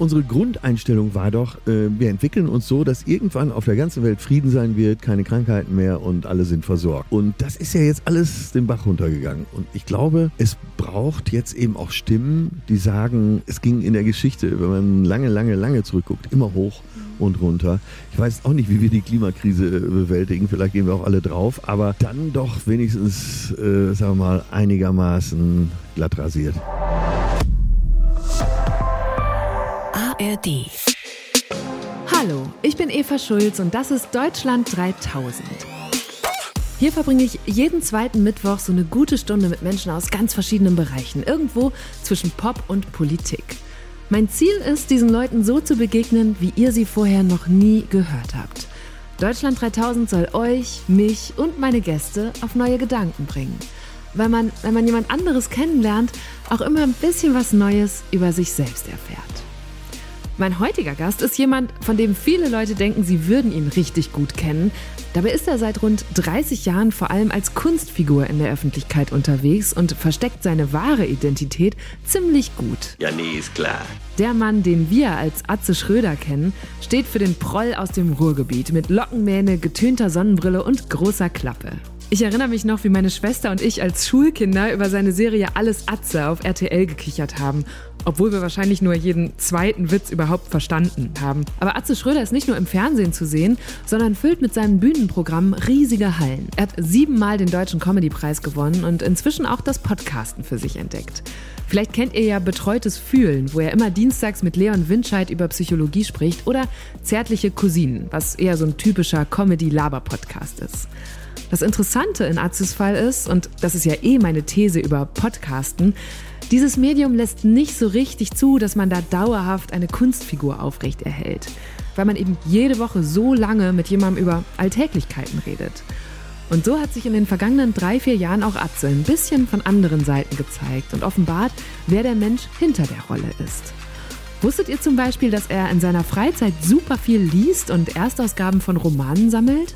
unsere Grundeinstellung war doch, äh, wir entwickeln uns so, dass irgendwann auf der ganzen Welt Frieden sein wird, keine Krankheiten mehr und alle sind versorgt. Und das ist ja jetzt alles den Bach runtergegangen. Und ich glaube, es braucht jetzt eben auch Stimmen, die sagen, es ging in der Geschichte, wenn man lange, lange, lange zurückguckt, immer hoch und runter. Ich weiß auch nicht, wie wir die Klimakrise bewältigen. Vielleicht gehen wir auch alle drauf, aber dann doch wenigstens, äh, sagen wir mal, einigermaßen glatt rasiert. ARD. Hallo, ich bin Eva Schulz und das ist Deutschland 3000. Hier verbringe ich jeden zweiten Mittwoch so eine gute Stunde mit Menschen aus ganz verschiedenen Bereichen, irgendwo zwischen Pop und Politik. Mein Ziel ist, diesen Leuten so zu begegnen, wie ihr sie vorher noch nie gehört habt. Deutschland 3000 soll euch, mich und meine Gäste auf neue Gedanken bringen. Weil man, wenn man jemand anderes kennenlernt, auch immer ein bisschen was Neues über sich selbst erfährt. Mein heutiger Gast ist jemand, von dem viele Leute denken, sie würden ihn richtig gut kennen. Dabei ist er seit rund 30 Jahren vor allem als Kunstfigur in der Öffentlichkeit unterwegs und versteckt seine wahre Identität ziemlich gut. Ja, nee, ist klar. Der Mann, den wir als Atze Schröder kennen, steht für den Proll aus dem Ruhrgebiet mit Lockenmähne, getönter Sonnenbrille und großer Klappe. Ich erinnere mich noch, wie meine Schwester und ich als Schulkinder über seine Serie Alles Atze auf RTL gekichert haben. Obwohl wir wahrscheinlich nur jeden zweiten Witz überhaupt verstanden haben. Aber Atze Schröder ist nicht nur im Fernsehen zu sehen, sondern füllt mit seinem Bühnenprogramm riesige Hallen. Er hat siebenmal den Deutschen Comedypreis gewonnen und inzwischen auch das Podcasten für sich entdeckt. Vielleicht kennt ihr ja Betreutes Fühlen, wo er immer dienstags mit Leon Windscheid über Psychologie spricht oder Zärtliche Cousinen, was eher so ein typischer Comedy-Laber-Podcast ist. Das Interessante in Atzes Fall ist, und das ist ja eh meine These über Podcasten, dieses Medium lässt nicht so richtig zu, dass man da dauerhaft eine Kunstfigur aufrechterhält, weil man eben jede Woche so lange mit jemandem über Alltäglichkeiten redet. Und so hat sich in den vergangenen drei, vier Jahren auch Atze ein bisschen von anderen Seiten gezeigt und offenbart, wer der Mensch hinter der Rolle ist. Wusstet ihr zum Beispiel, dass er in seiner Freizeit super viel liest und Erstausgaben von Romanen sammelt?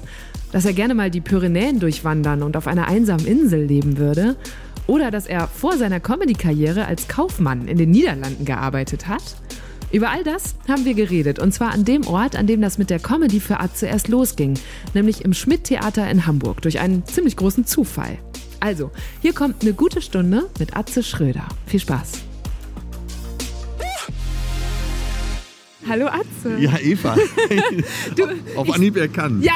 dass er gerne mal die Pyrenäen durchwandern und auf einer einsamen Insel leben würde. Oder dass er vor seiner Comedy-Karriere als Kaufmann in den Niederlanden gearbeitet hat. Über all das haben wir geredet und zwar an dem Ort, an dem das mit der Comedy für Atze erst losging, nämlich im Schmidt-Theater in Hamburg durch einen ziemlich großen Zufall. Also, hier kommt eine gute Stunde mit Atze Schröder. Viel Spaß! Hallo Atze. Ja, Eva. du, auf Anhieb erkannt. Ja,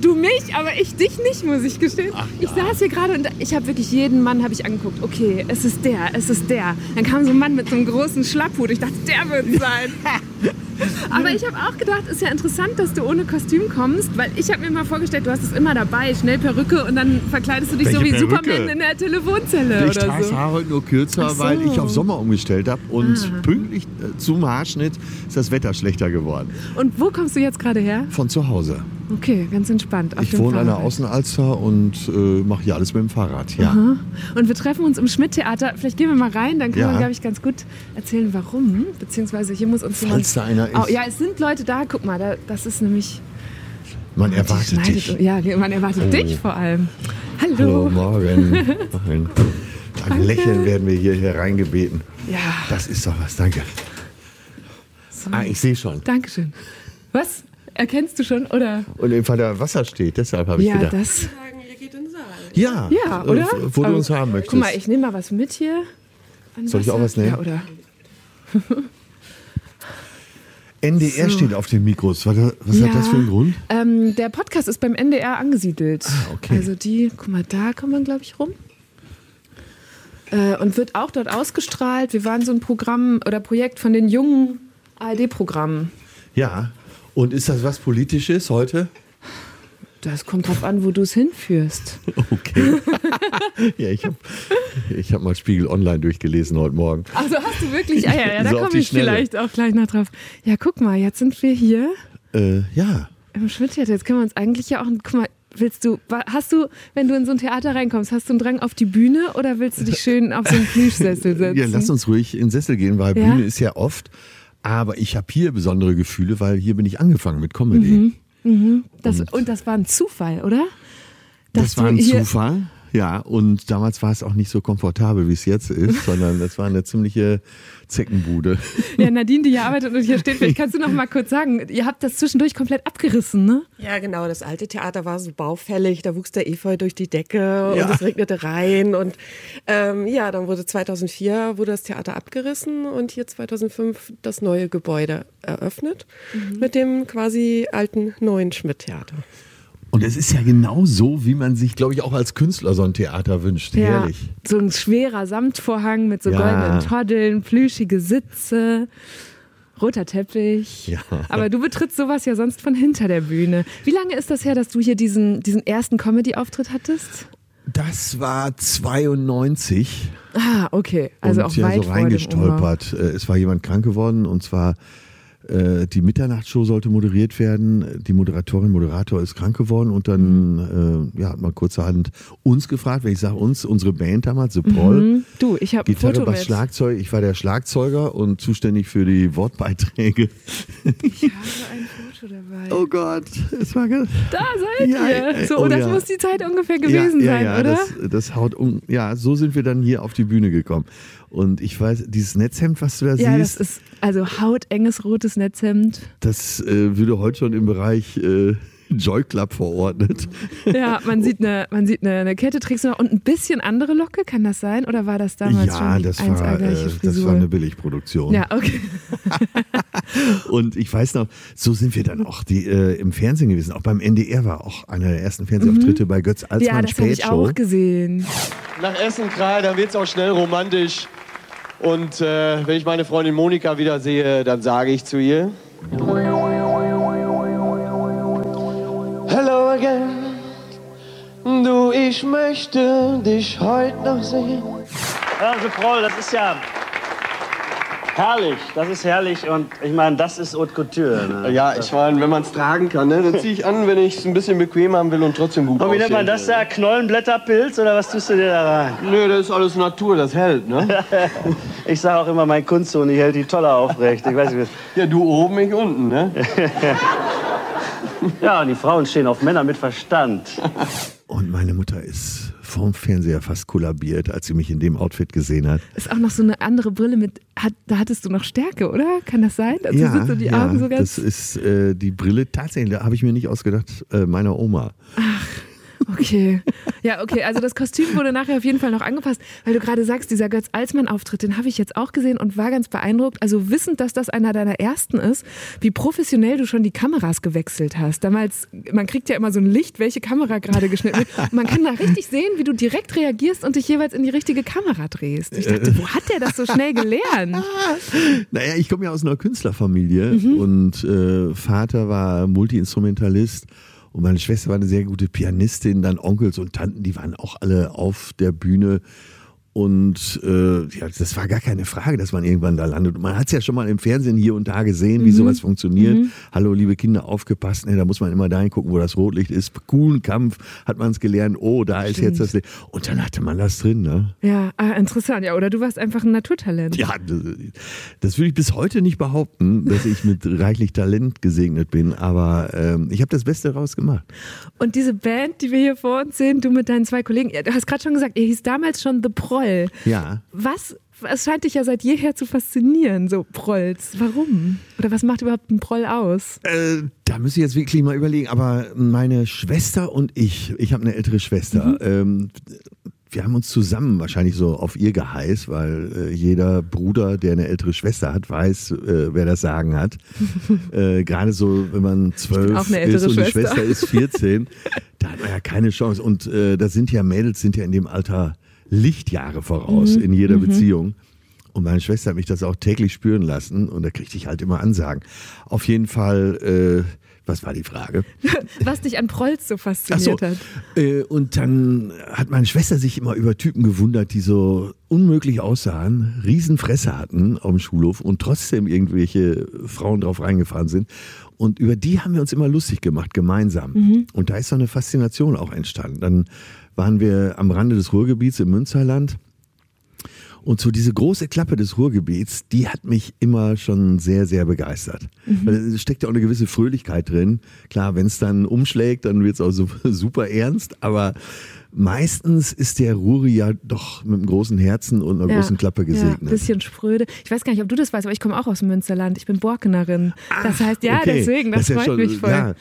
Du mich, aber ich dich nicht, muss ich gestehen. Ach, ja. Ich saß hier gerade und ich habe wirklich jeden Mann habe ich angeguckt. Okay, es ist der, es ist der. Dann kam so ein Mann mit so einem großen Schlapphut. Ich dachte, der wird sein. aber ich habe auch gedacht, ist ja interessant, dass du ohne Kostüm kommst, weil ich habe mir mal vorgestellt, du hast es immer dabei, schnell Perücke und dann verkleidest du dich Welche so wie Perücke? Superman in der Telefonzelle ich oder so. Haare heute nur kürzer, so. weil ich auf Sommer umgestellt habe und Ah. pünktlich äh, zum Haarschnitt ist das Wetter schlechter geworden. Und wo kommst du jetzt gerade her? Von zu Hause. Okay, ganz entspannt. Ich wohne an der. Außenalster und äh, mache hier alles mit dem Fahrrad. Ja. Aha. Und wir treffen uns im Schmidt-Theater. Vielleicht gehen wir mal rein, dann kann Ja. man, glaube ich, ganz gut erzählen, warum. Beziehungsweise hier muss uns jemand. Falls da einer ist. Oh, ja, es sind Leute da. Guck mal, da, das ist nämlich. Man erwartet dich. Ja, man erwartet Oh. dich vor allem. Hallo. Hallo, morgen. Morgen. Ein Lächeln werden wir hier hereingebeten. Ja. Das ist doch was, danke. So. Ah, ich sehe schon. Dankeschön. Was? Erkennst du schon? Oder? Und im Fall da Wasser steht, deshalb habe ich Ja, gedacht. das. sagen, ihr geht in den Saal. Ja, Ja, äh, oder? Wo du uns haben möchtest. Guck mal, ich nehme mal was mit hier. Soll ich auch was nehmen? Ja, oder? NDR So. steht auf den Mikros. Was, was hat Ja. das für einen Grund? Ähm, der Podcast ist beim NDR angesiedelt. Ah, okay. Also die, guck mal, da kann man, glaube ich, rum. Äh, und wird auch dort ausgestrahlt. Wir waren so ein Programm oder Projekt von den jungen ARD-Programmen. Ja. Und ist das was Politisches heute? Das kommt drauf an, wo du es hinführst. Okay. ja, ich habe ich hab mal Spiegel Online durchgelesen heute Morgen. Also hast du wirklich. Ah ja, ja da So komme ich Schnelle. vielleicht auch gleich noch drauf. Ja, guck mal, jetzt sind wir hier Äh, ja. im Schmidt-Theater. Jetzt können wir uns eigentlich ja auch. Guck mal, willst du. Hast du, wenn du in so ein Theater reinkommst, hast du einen Drang auf die Bühne oder willst du dich schön auf so einen Plüschsessel setzen? ja, lass uns ruhig in den Sessel gehen, weil Ja? Bühne ist ja oft. Aber ich habe hier besondere Gefühle, weil hier bin ich angefangen mit Comedy. Das, und das war ein Zufall, oder? Das Dass war du ein Zufall. Ja, und damals war es auch nicht so komfortabel, wie es jetzt ist, sondern es war eine ziemliche Zeckenbude. Ja, Nadine, die hier arbeitet und hier steht, vielleicht kannst du noch mal kurz sagen, ihr habt das zwischendurch komplett abgerissen, ne? Ja, genau. Das alte Theater war so baufällig, da wuchs der Efeu durch die Decke und es regnete rein. Und ähm, ja, dann wurde 2004 wurde das Theater abgerissen und hier 2005 das neue Gebäude eröffnet mhm. mit dem quasi alten neuen Schmidt-Theater. Und es ist ja genau so, wie man sich, glaube ich, auch als Künstler so ein Theater wünscht. Ja, Herrlich. So ein schwerer Samtvorhang mit so ja. goldenen Toddeln, plüschige Sitze, roter Teppich. Ja. Aber du betrittst sowas ja sonst von hinter der Bühne. Wie lange ist das her, dass du hier diesen, diesen ersten Comedy-Auftritt hattest? Das war 92. Ah, okay. Also und auch weit so reingestolpert. Äh, es war jemand krank geworden und zwar die Mitternachtsshow sollte moderiert werden. Die Moderatorin, Moderator ist krank geworden und dann äh, ja, hat man kurzerhand uns gefragt, wenn ich sage uns, unsere Band damals, The Paul. Mhm. Du, ich habe Gitarre, Bass, Schlagzeug. Ich war der Schlagzeuger und zuständig für die Wortbeiträge. Ich habe ein Foto dabei. Oh Gott, es war ganz Da seid ja, ihr. So, oh, das ja. muss die Zeit ungefähr gewesen ja, sein, oder? Das, das haut um. Ja, so sind wir dann hier auf die Bühne gekommen. Und ich weiß, dieses Netzhemd, was du da ja, siehst. Ja, das ist also hautenges rotes Netzhemd. Das äh, würde heute schon im Bereich äh, Joy Club verordnet. Ja, man sieht eine, man sieht eine, eine Kette, trägst du noch und ein bisschen andere Locke, kann das sein? Oder war das damals ja, schon das war, äh, das war eine Billigproduktion. Ja, okay. und ich weiß noch, so sind wir dann auch die, äh, im Fernsehen gewesen. Auch beim NDR war auch einer der ersten Fernsehauftritte mhm. bei Götz Alsmann Ja, das habe ich auch gesehen. Nach Essen, Kral, da wird es auch schnell romantisch. Und äh, wenn ich meine Freundin Monika wieder sehe, dann sage ich zu ihr. Hello again. Du, ich möchte dich heute noch sehen. Also, Proll, das ist ja herrlich. Das ist herrlich und ich meine, das ist Haute Couture. Ne? Ja, ich meine, wenn man es tragen kann, ne, dann ziehe ich an, wenn ich es ein bisschen bequem haben will und trotzdem gut Und wie nennt man das da? Knollenblätterpilz oder was tust du dir da rein? Nö, das ist alles Natur, das hält, ne? ich sage auch immer, mein Kunstsohn, ich hält die toller aufrecht. Ich weiß nicht, ja, du oben, ich unten, ne? ja, und die Frauen stehen auf Männer mit Verstand. Und meine Mutter ist vorm Fernseher fast kollabiert, als sie mich in dem Outfit gesehen hat. Ist auch noch so eine andere Brille mit, hat, da hattest du noch Stärke, oder? Kann das sein? Also ja, sind so die ja, Augen so ganz das ist äh, die Brille, tatsächlich, da habe ich mir nicht ausgedacht, äh, meiner Oma. Ach. Okay. Ja, okay. Also das Kostüm wurde nachher auf jeden Fall noch angepasst, weil du gerade sagst, dieser Götz Alsmann-Auftritt, den habe ich jetzt auch gesehen und war ganz beeindruckt. Also wissend, dass das einer deiner ersten ist, wie professionell du schon die Kameras gewechselt hast. Damals, man kriegt ja immer so ein Licht, welche Kamera gerade geschnitten wird. Und man kann da richtig sehen, wie du direkt reagierst und dich jeweils in die richtige Kamera drehst. Ich dachte, wo hat der das so schnell gelernt? Naja, ich komme ja aus einer Künstlerfamilie mhm. und äh, Vater war Multiinstrumentalist. Und meine Schwester war eine sehr gute Pianistin, dann Onkels und Tanten, die waren auch alle auf der Bühne. Und äh, ja, das war gar keine Frage, dass man irgendwann da landet. Und man hat es ja schon mal im Fernsehen hier und da gesehen, wie mhm. sowas funktioniert. Mhm. Hallo, liebe Kinder, aufgepasst. Ne, da muss man immer dahin gucken, wo das Rotlicht ist. Coolen Kampf hat man es gelernt. Oh, da ist jetzt das Licht. Und dann hatte man das drin. Ne? Ja, ah, interessant. Ja, oder du warst einfach ein Naturtalent. Ja, das, das würde ich bis heute nicht behaupten, dass ich mit reichlich Talent gesegnet bin. Aber ähm, ich habe das Beste daraus gemacht. Und diese Band, die wir hier vor uns sehen, du mit deinen zwei Kollegen, du hast gerade schon gesagt, ihr hieß damals schon The Proll. Proll. Ja. Was, es scheint dich ja seit jeher zu faszinieren, so Prolls. Warum? Oder was macht überhaupt ein Proll aus? Äh, da muss ich jetzt wirklich mal überlegen. Aber meine Schwester und ich, ich habe eine ältere Schwester, mhm. ähm, wir haben uns zusammen wahrscheinlich so auf ihr geheiß, weil äh, jeder Bruder, der eine ältere Schwester hat, weiß, äh, wer das Sagen hat. äh, Gerade so, wenn man zwölf ist und die Schwester ist 14, da hat man ja keine Chance. Und äh, da sind ja Mädels, sind ja in dem Alter Lichtjahre voraus mhm. in jeder mhm. Beziehung. Und meine Schwester hat mich das auch täglich spüren lassen und da kriegte ich halt immer Ansagen. Auf jeden Fall, äh, was war die Frage? Was dich an Prolz so fasziniert so, hat. Äh, und dann hat meine Schwester sich immer über Typen gewundert, die so unmöglich aussahen, Riesenfresse hatten auf dem Schulhof und trotzdem irgendwelche Frauen drauf reingefahren sind. Und über die haben wir uns immer lustig gemacht, gemeinsam. Mhm. Und da ist so eine Faszination auch entstanden. Dann waren wir am Rande des Ruhrgebiets im Münsterland. Und so diese große Klappe des Ruhrgebiets, die hat mich immer schon sehr, sehr begeistert. Mhm. Weil es steckt ja auch eine gewisse Fröhlichkeit drin. Klar, wenn es dann umschlägt, dann wird es auch super ernst. Aber meistens ist der Ruri ja doch mit einem großen Herzen und einer Ja. großen Klappe gesegnet. Ja, bisschen spröde. Ich weiß gar nicht, ob du das weißt, aber ich komme auch aus Münsterland. Ich bin Borkenerin. das heißt, ja, okay. deswegen, das, ja freut schon- mich voll. Ja,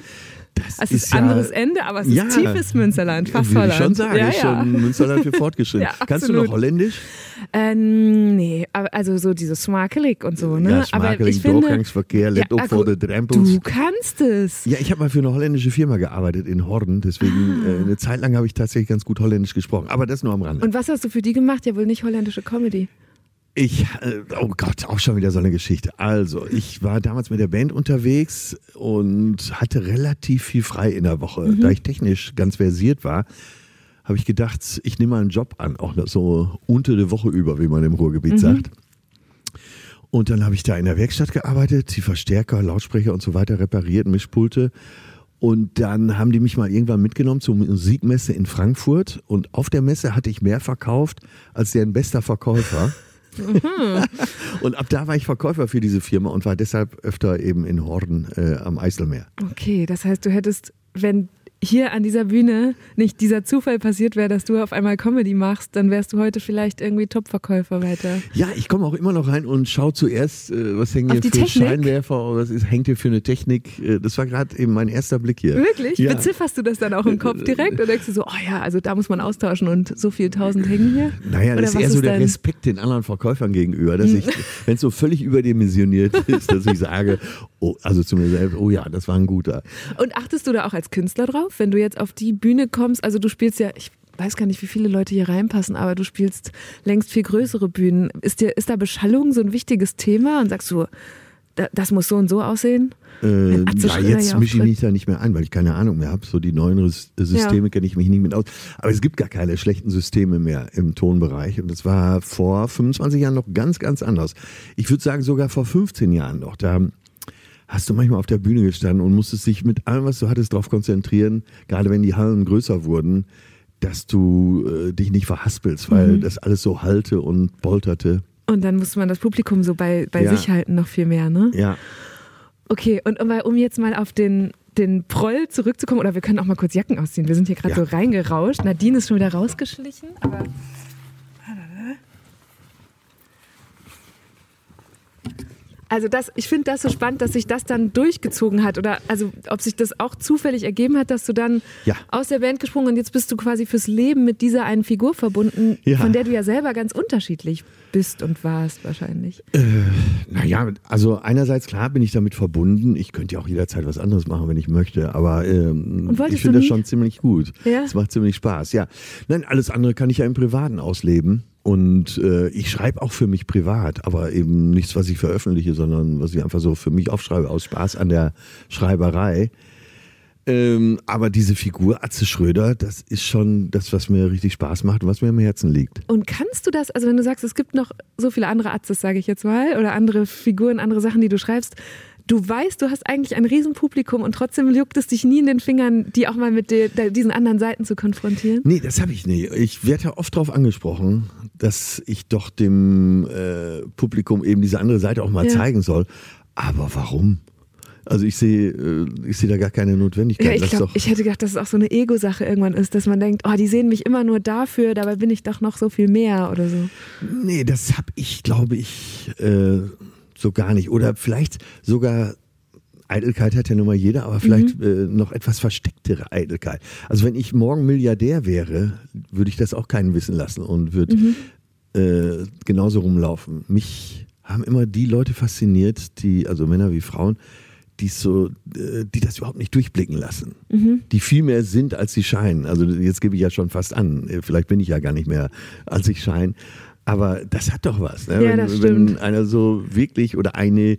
das es ist, ist ja, anderes Ende, aber es ist Ja. tiefes Münsterland, fast Würde ich schon Holland. sagen, ja, ja. schon Münsterland für fortgeschritten. Ja, Kannst du noch Holländisch? Ähm, nee, also so dieses Smakelig und so, ne? Ja, aber smakelijk, ich finde, doorgangsverkeer, let op Akku, voor de drempels. Du kannst es. Ja, ich habe mal für eine holländische Firma gearbeitet in Horden, deswegen äh, eine Zeit lang habe ich tatsächlich ganz gut Holländisch gesprochen, aber das nur am Rande. Und was hast du für die gemacht? Ja, wohl nicht holländische Comedy. Ich, äh, oh Gott, auch schon wieder so eine Geschichte. Also, ich war damals mit der Band unterwegs und hatte relativ viel frei in der Woche. Da ich technisch ganz versiert war, habe ich gedacht, ich nehme mal einen Job an, auch so unter der Woche über, wie man im Ruhrgebiet sagt. Und dann habe ich da in der Werkstatt gearbeitet, die Verstärker, Lautsprecher und so weiter repariert, Mischpulte. Und dann haben die mich mal irgendwann mitgenommen zur Musikmesse in Frankfurt. Und auf der Messe hatte ich mehr verkauft als deren bester Verkäufer. und ab da war ich Verkäufer für diese Firma und war deshalb öfter eben in Horden äh, am Eiselmeer. Okay, das heißt, du hättest, wenn hier an dieser Bühne nicht dieser Zufall passiert wäre, dass du auf einmal Comedy machst, dann wärst du heute vielleicht irgendwie Topverkäufer weiter. Ja, ich komme auch immer noch rein und schaue zuerst, äh, was hängen Auf hier für Technik? Scheinwerfer, was ist, hängt hier für eine Technik. Äh, das war gerade eben mein erster Blick hier. Wirklich? Ja. Bezifferst du das dann auch im Kopf direkt oder denkst du so, oh ja, also da muss man austauschen und so viel tausend hängen hier? Naja, Oder das ist eher so ist der Respekt den anderen Verkäufern gegenüber, dass ich, wenn es so völlig überdimensioniert ist, dass ich sage, oh, also zu mir selbst, oh ja, das war ein guter. Und achtest du da auch als Künstler drauf, wenn du jetzt auf die Bühne kommst? Also du spielst ja, ich weiß gar nicht, wie viele Leute hier reinpassen, aber du spielst längst viel größere Bühnen. Ist, dir, ist da Beschallung so ein wichtiges Thema und sagst du, da, das muss so und so aussehen? Äh, ja, jetzt mische ich mich da nicht mehr ein, weil ich keine Ahnung mehr habe. So die neuen Systeme kenne ich mich nicht mit aus. Aber es gibt gar keine schlechten Systeme mehr im Tonbereich. Und das war vor 25 Jahren noch ganz, ganz anders. Ich würde sagen, sogar vor 15 Jahren noch. Da hast du manchmal auf der Bühne gestanden und musstest dich mit allem, was du hattest, darauf konzentrieren, gerade wenn die Hallen größer wurden, dass du äh, dich nicht verhaspelst, weil Mhm. das alles so halte und polterte. Und dann muss man das Publikum so bei, bei Ja. sich halten noch viel mehr, ne? Ja. Okay, und um, um jetzt mal auf den, den Proll zurückzukommen, oder wir können auch mal kurz Jacken ausziehen. Wir sind hier gerade Ja. so reingerauscht. Nadine ist schon wieder rausgeschlichen, aber. Also das, ich finde das so spannend, dass sich das dann durchgezogen hat oder also ob sich das auch zufällig ergeben hat, dass du dann Ja. aus der Band gesprungen und jetzt bist du quasi fürs Leben mit dieser einen Figur verbunden, Ja. von der du ja selber ganz unterschiedlich bist und warst wahrscheinlich. Naja, also einerseits klar bin ich damit verbunden. Ich könnte ja auch jederzeit was anderes machen, wenn ich möchte. Aber ähm, ich finde das schon ziemlich gut. Ja? Es macht ziemlich Spaß. Ja, nein, alles andere kann ich ja im Privaten ausleben. Und äh, ich schreibe auch für mich privat, aber eben nichts, was ich veröffentliche, sondern was ich einfach so für mich aufschreibe, aus Spaß an der Schreiberei. Ähm, aber diese Figur Atze Schröder, das ist schon das, was mir richtig Spaß macht und was mir am Herzen liegt. Und kannst du das, also wenn du sagst, es gibt noch so viele andere Atzes, sage ich jetzt mal, oder andere Figuren, andere Sachen, die du schreibst, du weißt, du hast eigentlich ein Riesenpublikum und trotzdem juckt es dich nie in den Fingern, die auch mal mit dir, da- diesen anderen Seiten zu konfrontieren? Nee, das habe ich nie. Ich werde ja oft darauf angesprochen, dass ich doch dem äh, Publikum eben diese andere Seite auch mal Ja. zeigen soll. Aber warum? Also ich sehe, äh, ich sehe da gar keine Notwendigkeit. Ja, ich doch- ich hätte gedacht, dass es auch so eine Ego-Sache irgendwann ist, dass man denkt, oh, die sehen mich immer nur dafür, dabei bin ich doch noch so viel mehr oder so. Nee, das habe ich, glaube ich, äh, so gar nicht. Oder vielleicht sogar, Eitelkeit hat ja nun mal jeder, aber vielleicht äh, noch etwas verstecktere Eitelkeit. Also wenn ich morgen Milliardär wäre, würde ich das auch keinen wissen lassen und würde äh, genauso rumlaufen. Mich haben immer die Leute fasziniert, die, also Männer wie Frauen, die so, äh, die das überhaupt nicht durchblicken lassen. Die viel mehr sind, als sie scheinen. Also jetzt gebe ich ja schon fast an. Äh, Vielleicht bin ich ja gar nicht mehr, als ich scheine. Aber das hat doch was. Ne? Ja, wenn, wenn einer so wirklich oder eine, äh,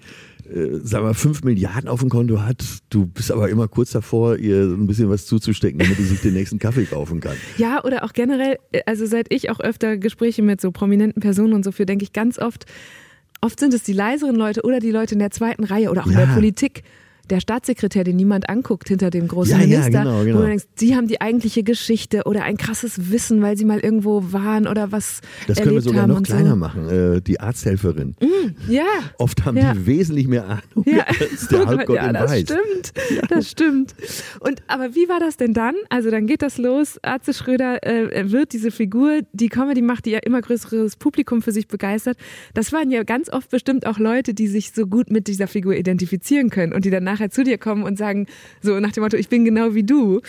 sagen wir, fünf Milliarden auf dem Konto hat, du bist aber immer kurz davor, ihr ein bisschen was zuzustecken, damit die sich den nächsten Kaffee kaufen kann. Ja, oder auch generell, also seit ich auch öfter Gespräche mit so prominenten Personen und so führe, denke ich ganz oft, oft sind es die leiseren Leute oder die Leute in der zweiten Reihe oder auch in Ja. der Politik, der Staatssekretär, den niemand anguckt hinter dem großen Ja, ja, Minister, genau, genau. wo du denkst, sie haben die eigentliche Geschichte oder ein krasses Wissen, weil sie mal irgendwo waren oder was Das können wir sogar noch kleiner so. machen. Äh, die Arzthelferin. Ja. Oft haben Ja. die wesentlich mehr Ahnung Ja, als der Oh Gott, Halbgott ja in das Weiß. stimmt. Das stimmt. Und aber wie war das denn dann? Also dann geht das los. Arze Schröder äh, wird diese Figur, die Comedy macht, die ja immer größeres Publikum für sich begeistert. Das waren ja ganz oft bestimmt auch Leute, die sich so gut mit dieser Figur identifizieren können und die dann nachher zu dir kommen und sagen so nach dem Motto, ich bin genau wie du.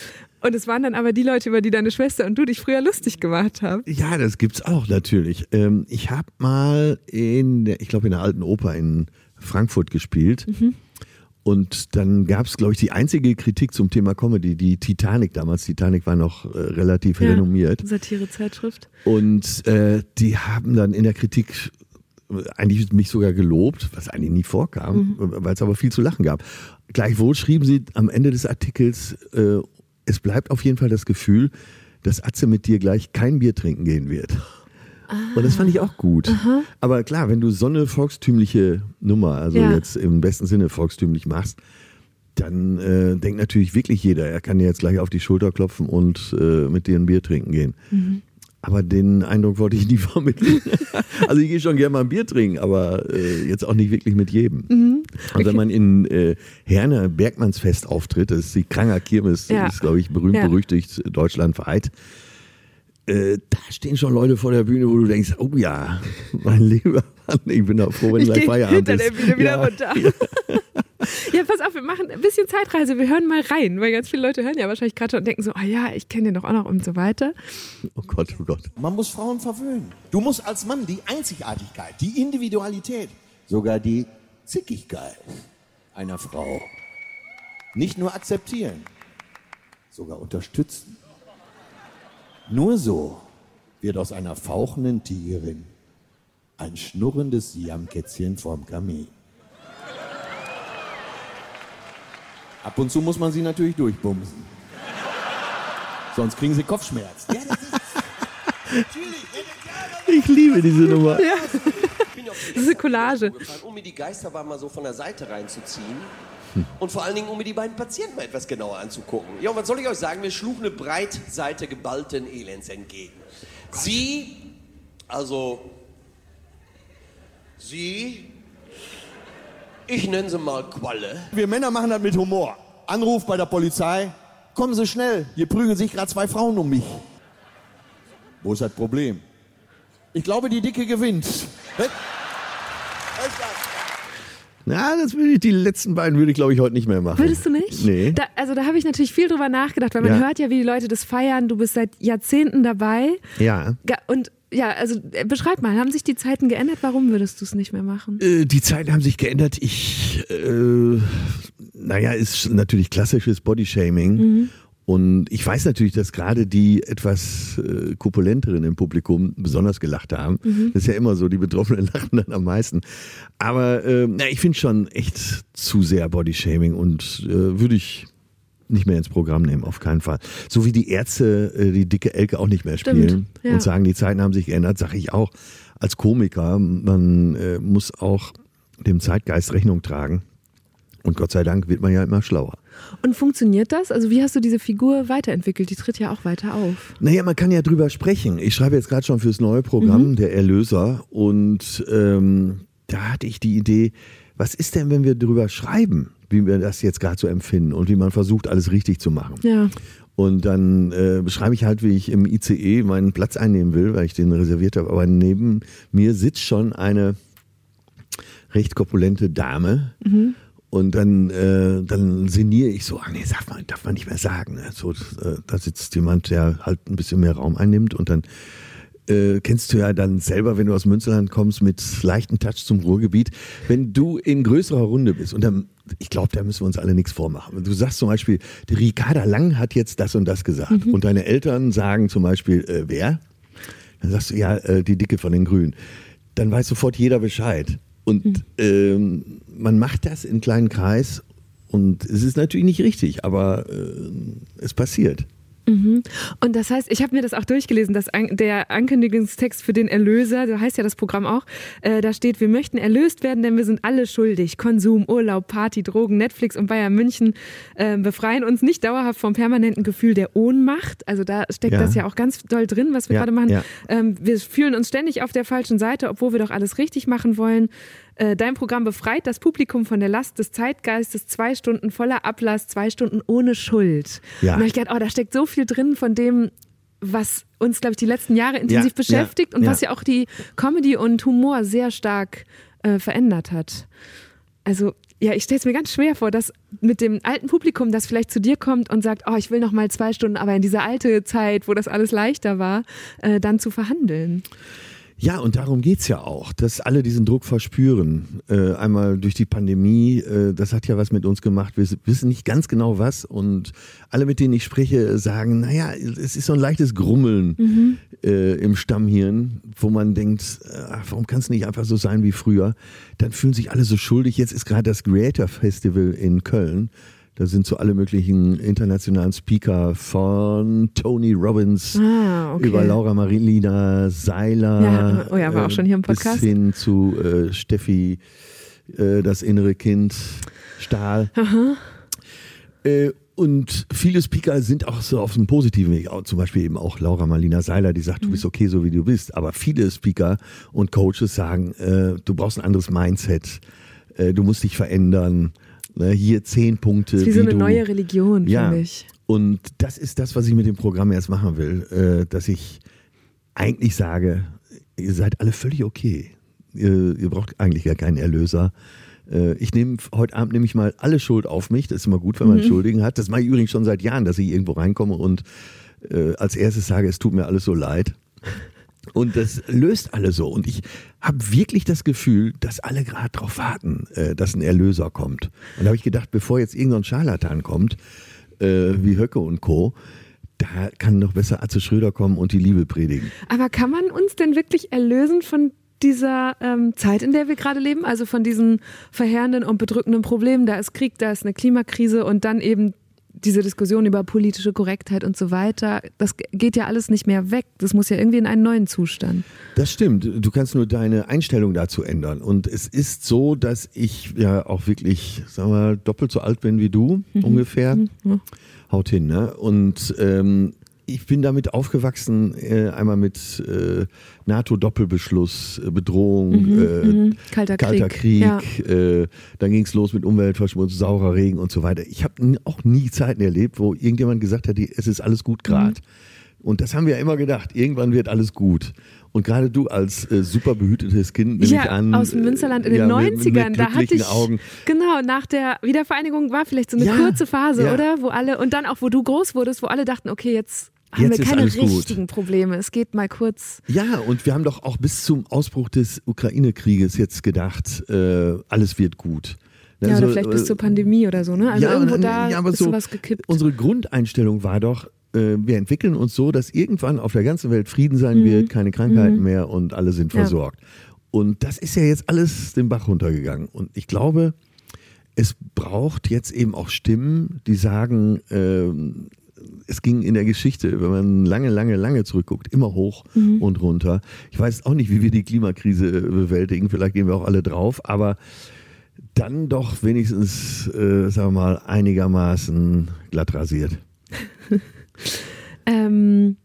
Und es waren dann aber die Leute, über die deine Schwester und du dich früher lustig gemacht haben. Ja, das gibt's auch natürlich. Ähm, ich habe mal in, der, ich glaube in der alten Oper in Frankfurt gespielt. Mhm. Und dann gab's, glaube ich, die einzige Kritik zum Thema Comedy, die Titanic damals. Titanic war noch äh, relativ Ja. renommiert. Satirezeitschrift. Und äh, die haben dann in der Kritik eigentlich mich sogar gelobt, was eigentlich nie vorkam, weil es aber viel zu lachen gab. Gleichwohl schrieben sie am Ende des Artikels, äh, es bleibt auf jeden Fall das Gefühl, dass Atze mit dir gleich kein Bier trinken gehen wird. Und das fand ich auch gut. Aber klar, wenn du so eine volkstümliche Nummer, also Ja. jetzt im besten Sinne volkstümlich machst, dann äh, denkt natürlich wirklich jeder, er kann dir jetzt gleich auf die Schulter klopfen und äh, mit dir ein Bier trinken gehen. Aber den Eindruck wollte ich nie vermitteln. also ich gehe schon gerne mal ein Bier trinken, aber äh, jetzt auch nicht wirklich mit jedem. Und wenn man in äh, Herne Bergmannsfest auftritt, das ist die Kranger Kirmes, Ja. ist glaube ich berühmt Ja. berüchtigt deutschlandweit. Äh, da stehen schon Leute vor der Bühne, wo du denkst, oh ja, mein lieber Mann, ich bin auch froh, wenn Ich gleich Feierabend hinter ist. der Bühne wieder ja. runter. Ja, pass auf, wir machen ein bisschen Zeitreise. Wir hören mal rein, weil ganz viele Leute hören ja wahrscheinlich gerade schon und denken so, oh ja, ich kenne den doch auch noch und so weiter. Oh Gott, oh Gott. Man muss Frauen verwöhnen. Du musst als Mann die Einzigartigkeit, die Individualität, sogar die Zickigkeit einer Frau nicht nur akzeptieren, sogar unterstützen. Nur so wird aus einer fauchenden Tigerin ein schnurrendes Siamkätzchen vorm Kamin. Ab und zu muss man sie natürlich durchbumsen. Sonst kriegen sie Kopfschmerzen. Ja, das ist Ich liebe diese Nummer. Das ist eine Collage. um mir die Geisterbahn mal so von der Seite reinzuziehen. Und vor allen Dingen, um mir die beiden Patienten mal etwas genauer anzugucken. Ja, und was soll ich euch sagen? Mir schlug eine Breitseite geballten Elends entgegen. Sie, also, sie, ich nenne sie mal Qualle. Wir Männer machen das mit Humor. Anruf bei der Polizei. Kommen Sie schnell. Hier prügeln sich gerade zwei Frauen um mich. Wo ist das Problem? Ich glaube, die Dicke gewinnt. Na, das würde ich, die letzten beiden würde ich glaube ich heute nicht mehr machen. Würdest du nicht? Nee. Da, also da habe ich natürlich viel drüber nachgedacht, weil man Ja. hört ja, wie die Leute das feiern. Du bist seit Jahrzehnten dabei. ja. Und ja, also äh, beschreib mal, haben sich die Zeiten geändert? Warum würdest du es nicht mehr machen? Äh, Die Zeiten haben sich geändert. Ich, äh, naja, ist natürlich klassisches Bodyshaming. Mhm. Und ich weiß natürlich, dass gerade die etwas äh, Kopulenteren im Publikum besonders gelacht haben. Mhm. Das ist ja immer so, die Betroffenen lachen dann am meisten. Aber äh, na, ich finde schon echt zu sehr Bodyshaming und äh, würde ich nicht mehr ins Programm nehmen, auf keinen Fall. So wie die Ärzte äh, die dicke Elke auch nicht mehr Stimmt, spielen ja. und sagen, die Zeiten haben sich geändert, sage ich auch. Als Komiker, man äh, muss auch dem Zeitgeist Rechnung tragen. Und Gott sei Dank wird man ja immer schlauer. Und funktioniert das? Also wie hast du diese Figur weiterentwickelt? Die tritt ja auch weiter auf. Naja, man kann ja drüber sprechen. Ich schreibe jetzt gerade schon fürs neue Programm, der Erlöser. Und ähm, da hatte ich die Idee, was ist denn, wenn wir drüber schreiben, wie wir das jetzt gerade so empfinden und wie man versucht, alles richtig zu machen. Ja. Und dann äh, beschreibe ich halt, wie ich im ICE meinen Platz einnehmen will, weil ich den reserviert habe. Aber neben mir sitzt schon eine recht korpulente Dame. Und dann, äh, dann sinniere ich so, ach nee, darf man, darf man nicht mehr sagen. ne? So, äh, da sitzt jemand, der halt ein bisschen mehr Raum einnimmt und dann äh, kennst du ja dann selber, wenn du aus Münsterland kommst, mit leichten Touch zum Ruhrgebiet. Wenn du in größerer Runde bist, und dann, ich glaube, da müssen wir uns alle nichts vormachen. Du sagst zum Beispiel, die Ricarda Lang hat jetzt das und das gesagt. Und deine Eltern sagen zum Beispiel, äh, wer? Dann sagst du, ja, äh, die Dicke von den Grünen. Dann weiß sofort jeder Bescheid. Und ähm, man macht das in kleinen Kreis und es ist natürlich nicht richtig, aber äh, es passiert. Mhm. Und das heißt, ich habe mir das auch durchgelesen, dass an, der Ankündigungstext für den Erlöser, so heißt ja das Programm auch, äh, da steht, wir möchten erlöst werden, denn wir sind alle schuldig. Konsum, Urlaub, Party, Drogen, Netflix und Bayern München äh, befreien uns nicht dauerhaft vom permanenten Gefühl der Ohnmacht. Also da steckt ja. das ja auch ganz doll drin, was wir ja, gerade machen. Ja. Ähm, wir fühlen uns ständig auf der falschen Seite, obwohl wir doch alles richtig machen wollen. Äh, dein Programm befreit das Publikum von der Last des Zeitgeistes, zwei Stunden voller Ablass, zwei Stunden ohne Schuld. Ja. Und da ich gedacht, oh, da steckt so viel drin von dem, was uns, glaube ich, die letzten Jahre intensiv ja, beschäftigt ja, und was ja auch die Comedy und Humor sehr stark äh, verändert hat. Also ja, ich stelle es mir ganz schwer vor, dass mit dem alten Publikum, das vielleicht zu dir kommt und sagt, oh, ich will noch mal zwei Stunden, aber in dieser alte Zeit, wo das alles leichter war, äh, dann zu verhandeln. Ja, und darum geht's ja auch, dass alle diesen Druck verspüren. Äh, einmal durch die Pandemie, äh, das hat ja was mit uns gemacht. Wir wissen nicht ganz genau was. Und alle, mit denen ich spreche, sagen, naja, es ist so ein leichtes Grummeln mhm. äh, im Stammhirn, wo man denkt, äh, warum kann es nicht einfach so sein wie früher? Dann fühlen sich alle so schuldig. Jetzt ist gerade das Creator Festival in Köln. Da sind so alle möglichen internationalen Speaker von Tony Robbins ah, okay. über Laura Marilina Seiler. Ja, oh ja, war auch schon hier im Podcast. Bis hin zu äh, Steffi, äh, das innere Kind, Stahl. Äh, und viele Speaker sind auch so auf einem positiven Weg. Zum Beispiel eben auch Laura Marlina Seiler, die sagt, du bist mhm. okay, so wie du bist. Aber viele Speaker und Coaches sagen, äh, du brauchst ein anderes Mindset. Äh, du musst dich verändern. Ne, hier zehn Punkte. Das ist wie so eine du, neue Religion, ja, finde ich. Und das ist das, was ich mit dem Programm erst machen will, äh, dass ich eigentlich sage, ihr seid alle völlig okay. Ihr, ihr braucht eigentlich gar keinen Erlöser. Äh, ich nehme heute Abend nämlich mal alle Schuld auf mich. Das ist immer gut, wenn man mhm. Schuldigen hat. Das mache ich übrigens schon seit Jahren, dass ich irgendwo reinkomme und äh, als erstes sage, es tut mir alles so leid. Und das löst alle so. Und ich habe wirklich das Gefühl, dass alle gerade darauf warten, äh, dass ein Erlöser kommt. Und da habe ich gedacht, bevor jetzt irgendein Scharlatan kommt, äh, wie Höcke und Co., da kann doch besser Atze Schröder kommen und die Liebe predigen. Aber kann man uns denn wirklich erlösen von dieser ähm, Zeit, in der wir gerade leben, also von diesen verheerenden und bedrückenden Problemen. Da ist Krieg, da ist eine Klimakrise und dann eben diese Diskussion über politische Korrektheit und so weiter, das geht ja alles nicht mehr weg. Das muss ja irgendwie in einen neuen Zustand. Das stimmt. Du kannst nur deine Einstellung dazu ändern. Und es ist so, dass ich ja auch wirklich, sagen wir, doppelt so alt bin wie du, mhm. ungefähr. Mhm. Haut hin, ne? Und ähm, ich bin damit aufgewachsen, äh, einmal mit äh, NATO-Doppelbeschluss, äh, Bedrohung, mhm, äh, mhm. kalter, kalter, Krieg. Krieg ja. Äh, dann ging es los mit Umweltverschmutzung, saurer Regen und so weiter. Ich habe auch nie Zeiten erlebt, wo irgendjemand gesagt hat, es ist alles gut gerade. Mhm. Und das haben wir ja immer gedacht, irgendwann wird alles gut. Und gerade du als äh, super behütetes Kind, nehme ja, ich an. aus dem Münsterland in den ja, 90ern, mit, mit da hatte ich. Augen. Genau, nach der Wiedervereinigung war vielleicht so eine ja, kurze Phase, ja. oder? Wo alle, und dann auch, wo du groß wurdest, wo alle dachten, okay, jetzt haben Jetzt wir keine richtigen gut. Probleme. Es geht mal kurz. Ja, und wir haben doch auch bis zum Ausbruch des Ukraine-Krieges jetzt gedacht, äh, alles wird gut. Ja, also, oder vielleicht bis äh, zur Pandemie oder so, ne? Also ja, irgendwo da ja, ist so, sowas gekippt. Unsere Grundeinstellung war doch, äh, wir entwickeln uns so, dass irgendwann auf der ganzen Welt Frieden sein mhm. wird, keine Krankheiten mhm. mehr und alle sind versorgt. Ja. Und das ist ja jetzt alles den Bach runtergegangen. Und ich glaube, es braucht jetzt eben auch Stimmen, die sagen, äh, es ging in der Geschichte, wenn man lange, lange, lange zurückguckt, immer hoch mhm. und runter. Ich weiß auch nicht, wie wir die Klimakrise bewältigen. Vielleicht gehen wir auch alle drauf, aber dann doch wenigstens, äh, sagen wir mal, einigermaßen glatt rasiert. ähm,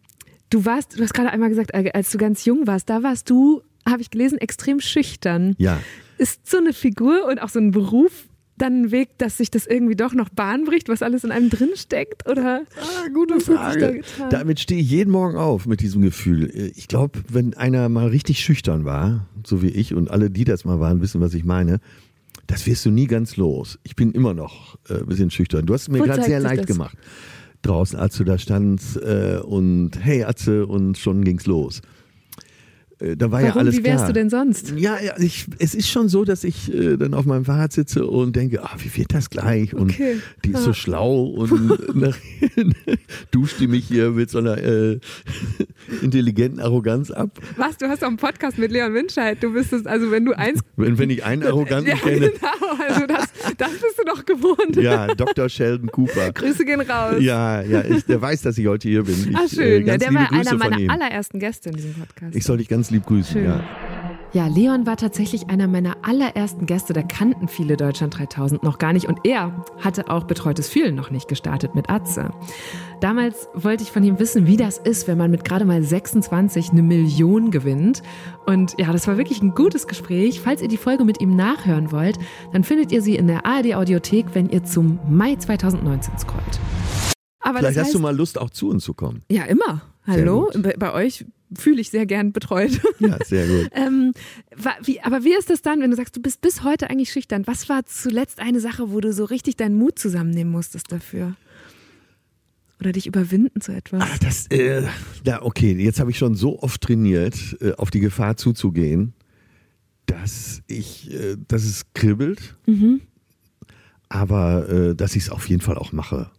du warst, du hast gerade einmal gesagt, als du ganz jung warst, da warst du, habe ich gelesen, extrem schüchtern. Ja. Ist so eine Figur und auch so ein Beruf dann ein Weg, dass sich das irgendwie doch noch Bahn bricht, was alles in einem drin steckt? Oder ah, gute Frage. Da Damit stehe ich jeden Morgen auf mit diesem Gefühl. Ich glaube, wenn einer mal richtig schüchtern war, so wie ich und alle, die das mal waren, wissen, was ich meine, das wirst du nie ganz los. Ich bin immer noch äh, ein bisschen schüchtern. Du hast es mir gerade sehr leicht das? gemacht. Draußen, als du da standst äh, und hey Atze und schon ging's los. Äh, da war Warum? ja alles Wie wärst klar. du denn sonst? Ja, ja ich, es ist schon so, dass ich äh, dann auf meinem Fahrrad sitze und denke, ah, wie wird das gleich? Und okay. die ist ah. so schlau und nachher duscht die mich hier mit so einer äh, intelligenten Arroganz ab. Was? Du hast auch einen Podcast mit Leon Winscheid. Du bist es, also wenn du eins. Wenn, wenn ich einen Arroganten ja, kenne. Genau, also das, das bist du doch gewohnt. Ja, Dr. Sheldon Cooper. Grüße gehen raus. Ja, ja, ich, der weiß, dass ich heute hier bin. Ich, ah, schön. Äh, ja, der war einer meiner ihm. allerersten Gäste in diesem Podcast. Ich soll dich ganz lieb grüßen, Schön. ja. Ja, Leon war tatsächlich einer meiner allerersten Gäste. Da kannten viele Deutschland 3000 noch gar nicht. Und er hatte auch Betreutes Fühlen noch nicht gestartet mit Atze. Damals wollte ich von ihm wissen, wie das ist, wenn man mit gerade mal 26 eine Million gewinnt. Und ja, das war wirklich ein gutes Gespräch. Falls ihr die Folge mit ihm nachhören wollt, dann findet ihr sie in der ARD-Audiothek, wenn ihr zum Mai 2019 scrollt. Aber Vielleicht das hast heißt, du mal Lust, auch zu uns zu kommen. Ja, immer. Hallo? Bei, bei euch fühle ich sehr gern betreut. Ja, sehr gut. Ähm, wie, aber wie ist das dann, wenn du sagst, du bist bis heute eigentlich schüchtern? Was war zuletzt eine Sache, wo du so richtig deinen Mut zusammennehmen musstest dafür? Oder dich überwinden zu etwas? Ah, das, äh, da, okay, jetzt habe ich schon so oft trainiert, äh, auf die Gefahr zuzugehen, dass ich, äh, dass es kribbelt, Mhm. aber äh, dass ich es auf jeden Fall auch mache.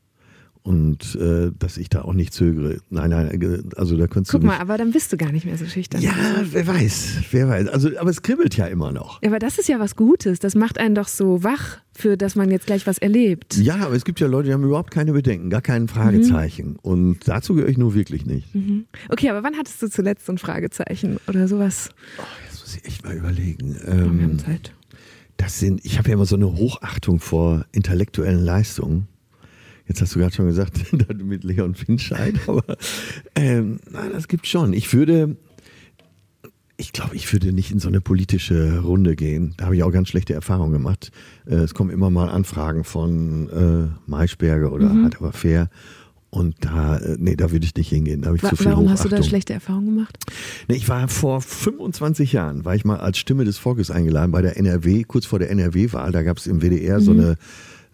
Und äh, dass ich da auch nicht zögere. Nein, nein, äh, also da könntest Guck du mal, mich, aber dann bist du gar nicht mehr so schüchtern. Ja, wer weiß, wer weiß. Also, aber es kribbelt ja immer noch. Ja, aber das ist ja was Gutes. Das macht einen doch so wach, für dass man jetzt gleich was erlebt. Ja, aber es gibt ja Leute, die haben überhaupt keine Bedenken, gar kein Fragezeichen. Mhm. Und dazu gehöre ich nur wirklich nicht. Okay, aber wann hattest du zuletzt so ein Fragezeichen oder sowas? Jetzt muss ich echt mal überlegen. Oh, wir Ähm, haben Zeit. Das sind, ich habe ja immer so eine Hochachtung vor intellektuellen Leistungen. Jetzt hast du gerade schon gesagt, mit Leon Finscheid, aber ähm, nein, das gibt schon. Ich würde, ich glaube, ich würde nicht in so eine politische Runde gehen. Da habe ich auch ganz schlechte Erfahrungen gemacht. Äh, es kommen immer mal Anfragen von äh, Maischberger oder Mhm. halt aber fair. Und da, äh, nee, da würde ich nicht hingehen. Da habe ich Wa zu viel warum hast du da Hochachtung. schlechte Erfahrungen gemacht? Nee, ich war vor 25 Jahren, war ich mal als Stimme des Volkes eingeladen bei der NRW, kurz vor der NRW-Wahl. Da gab es im WDR so Mhm. eine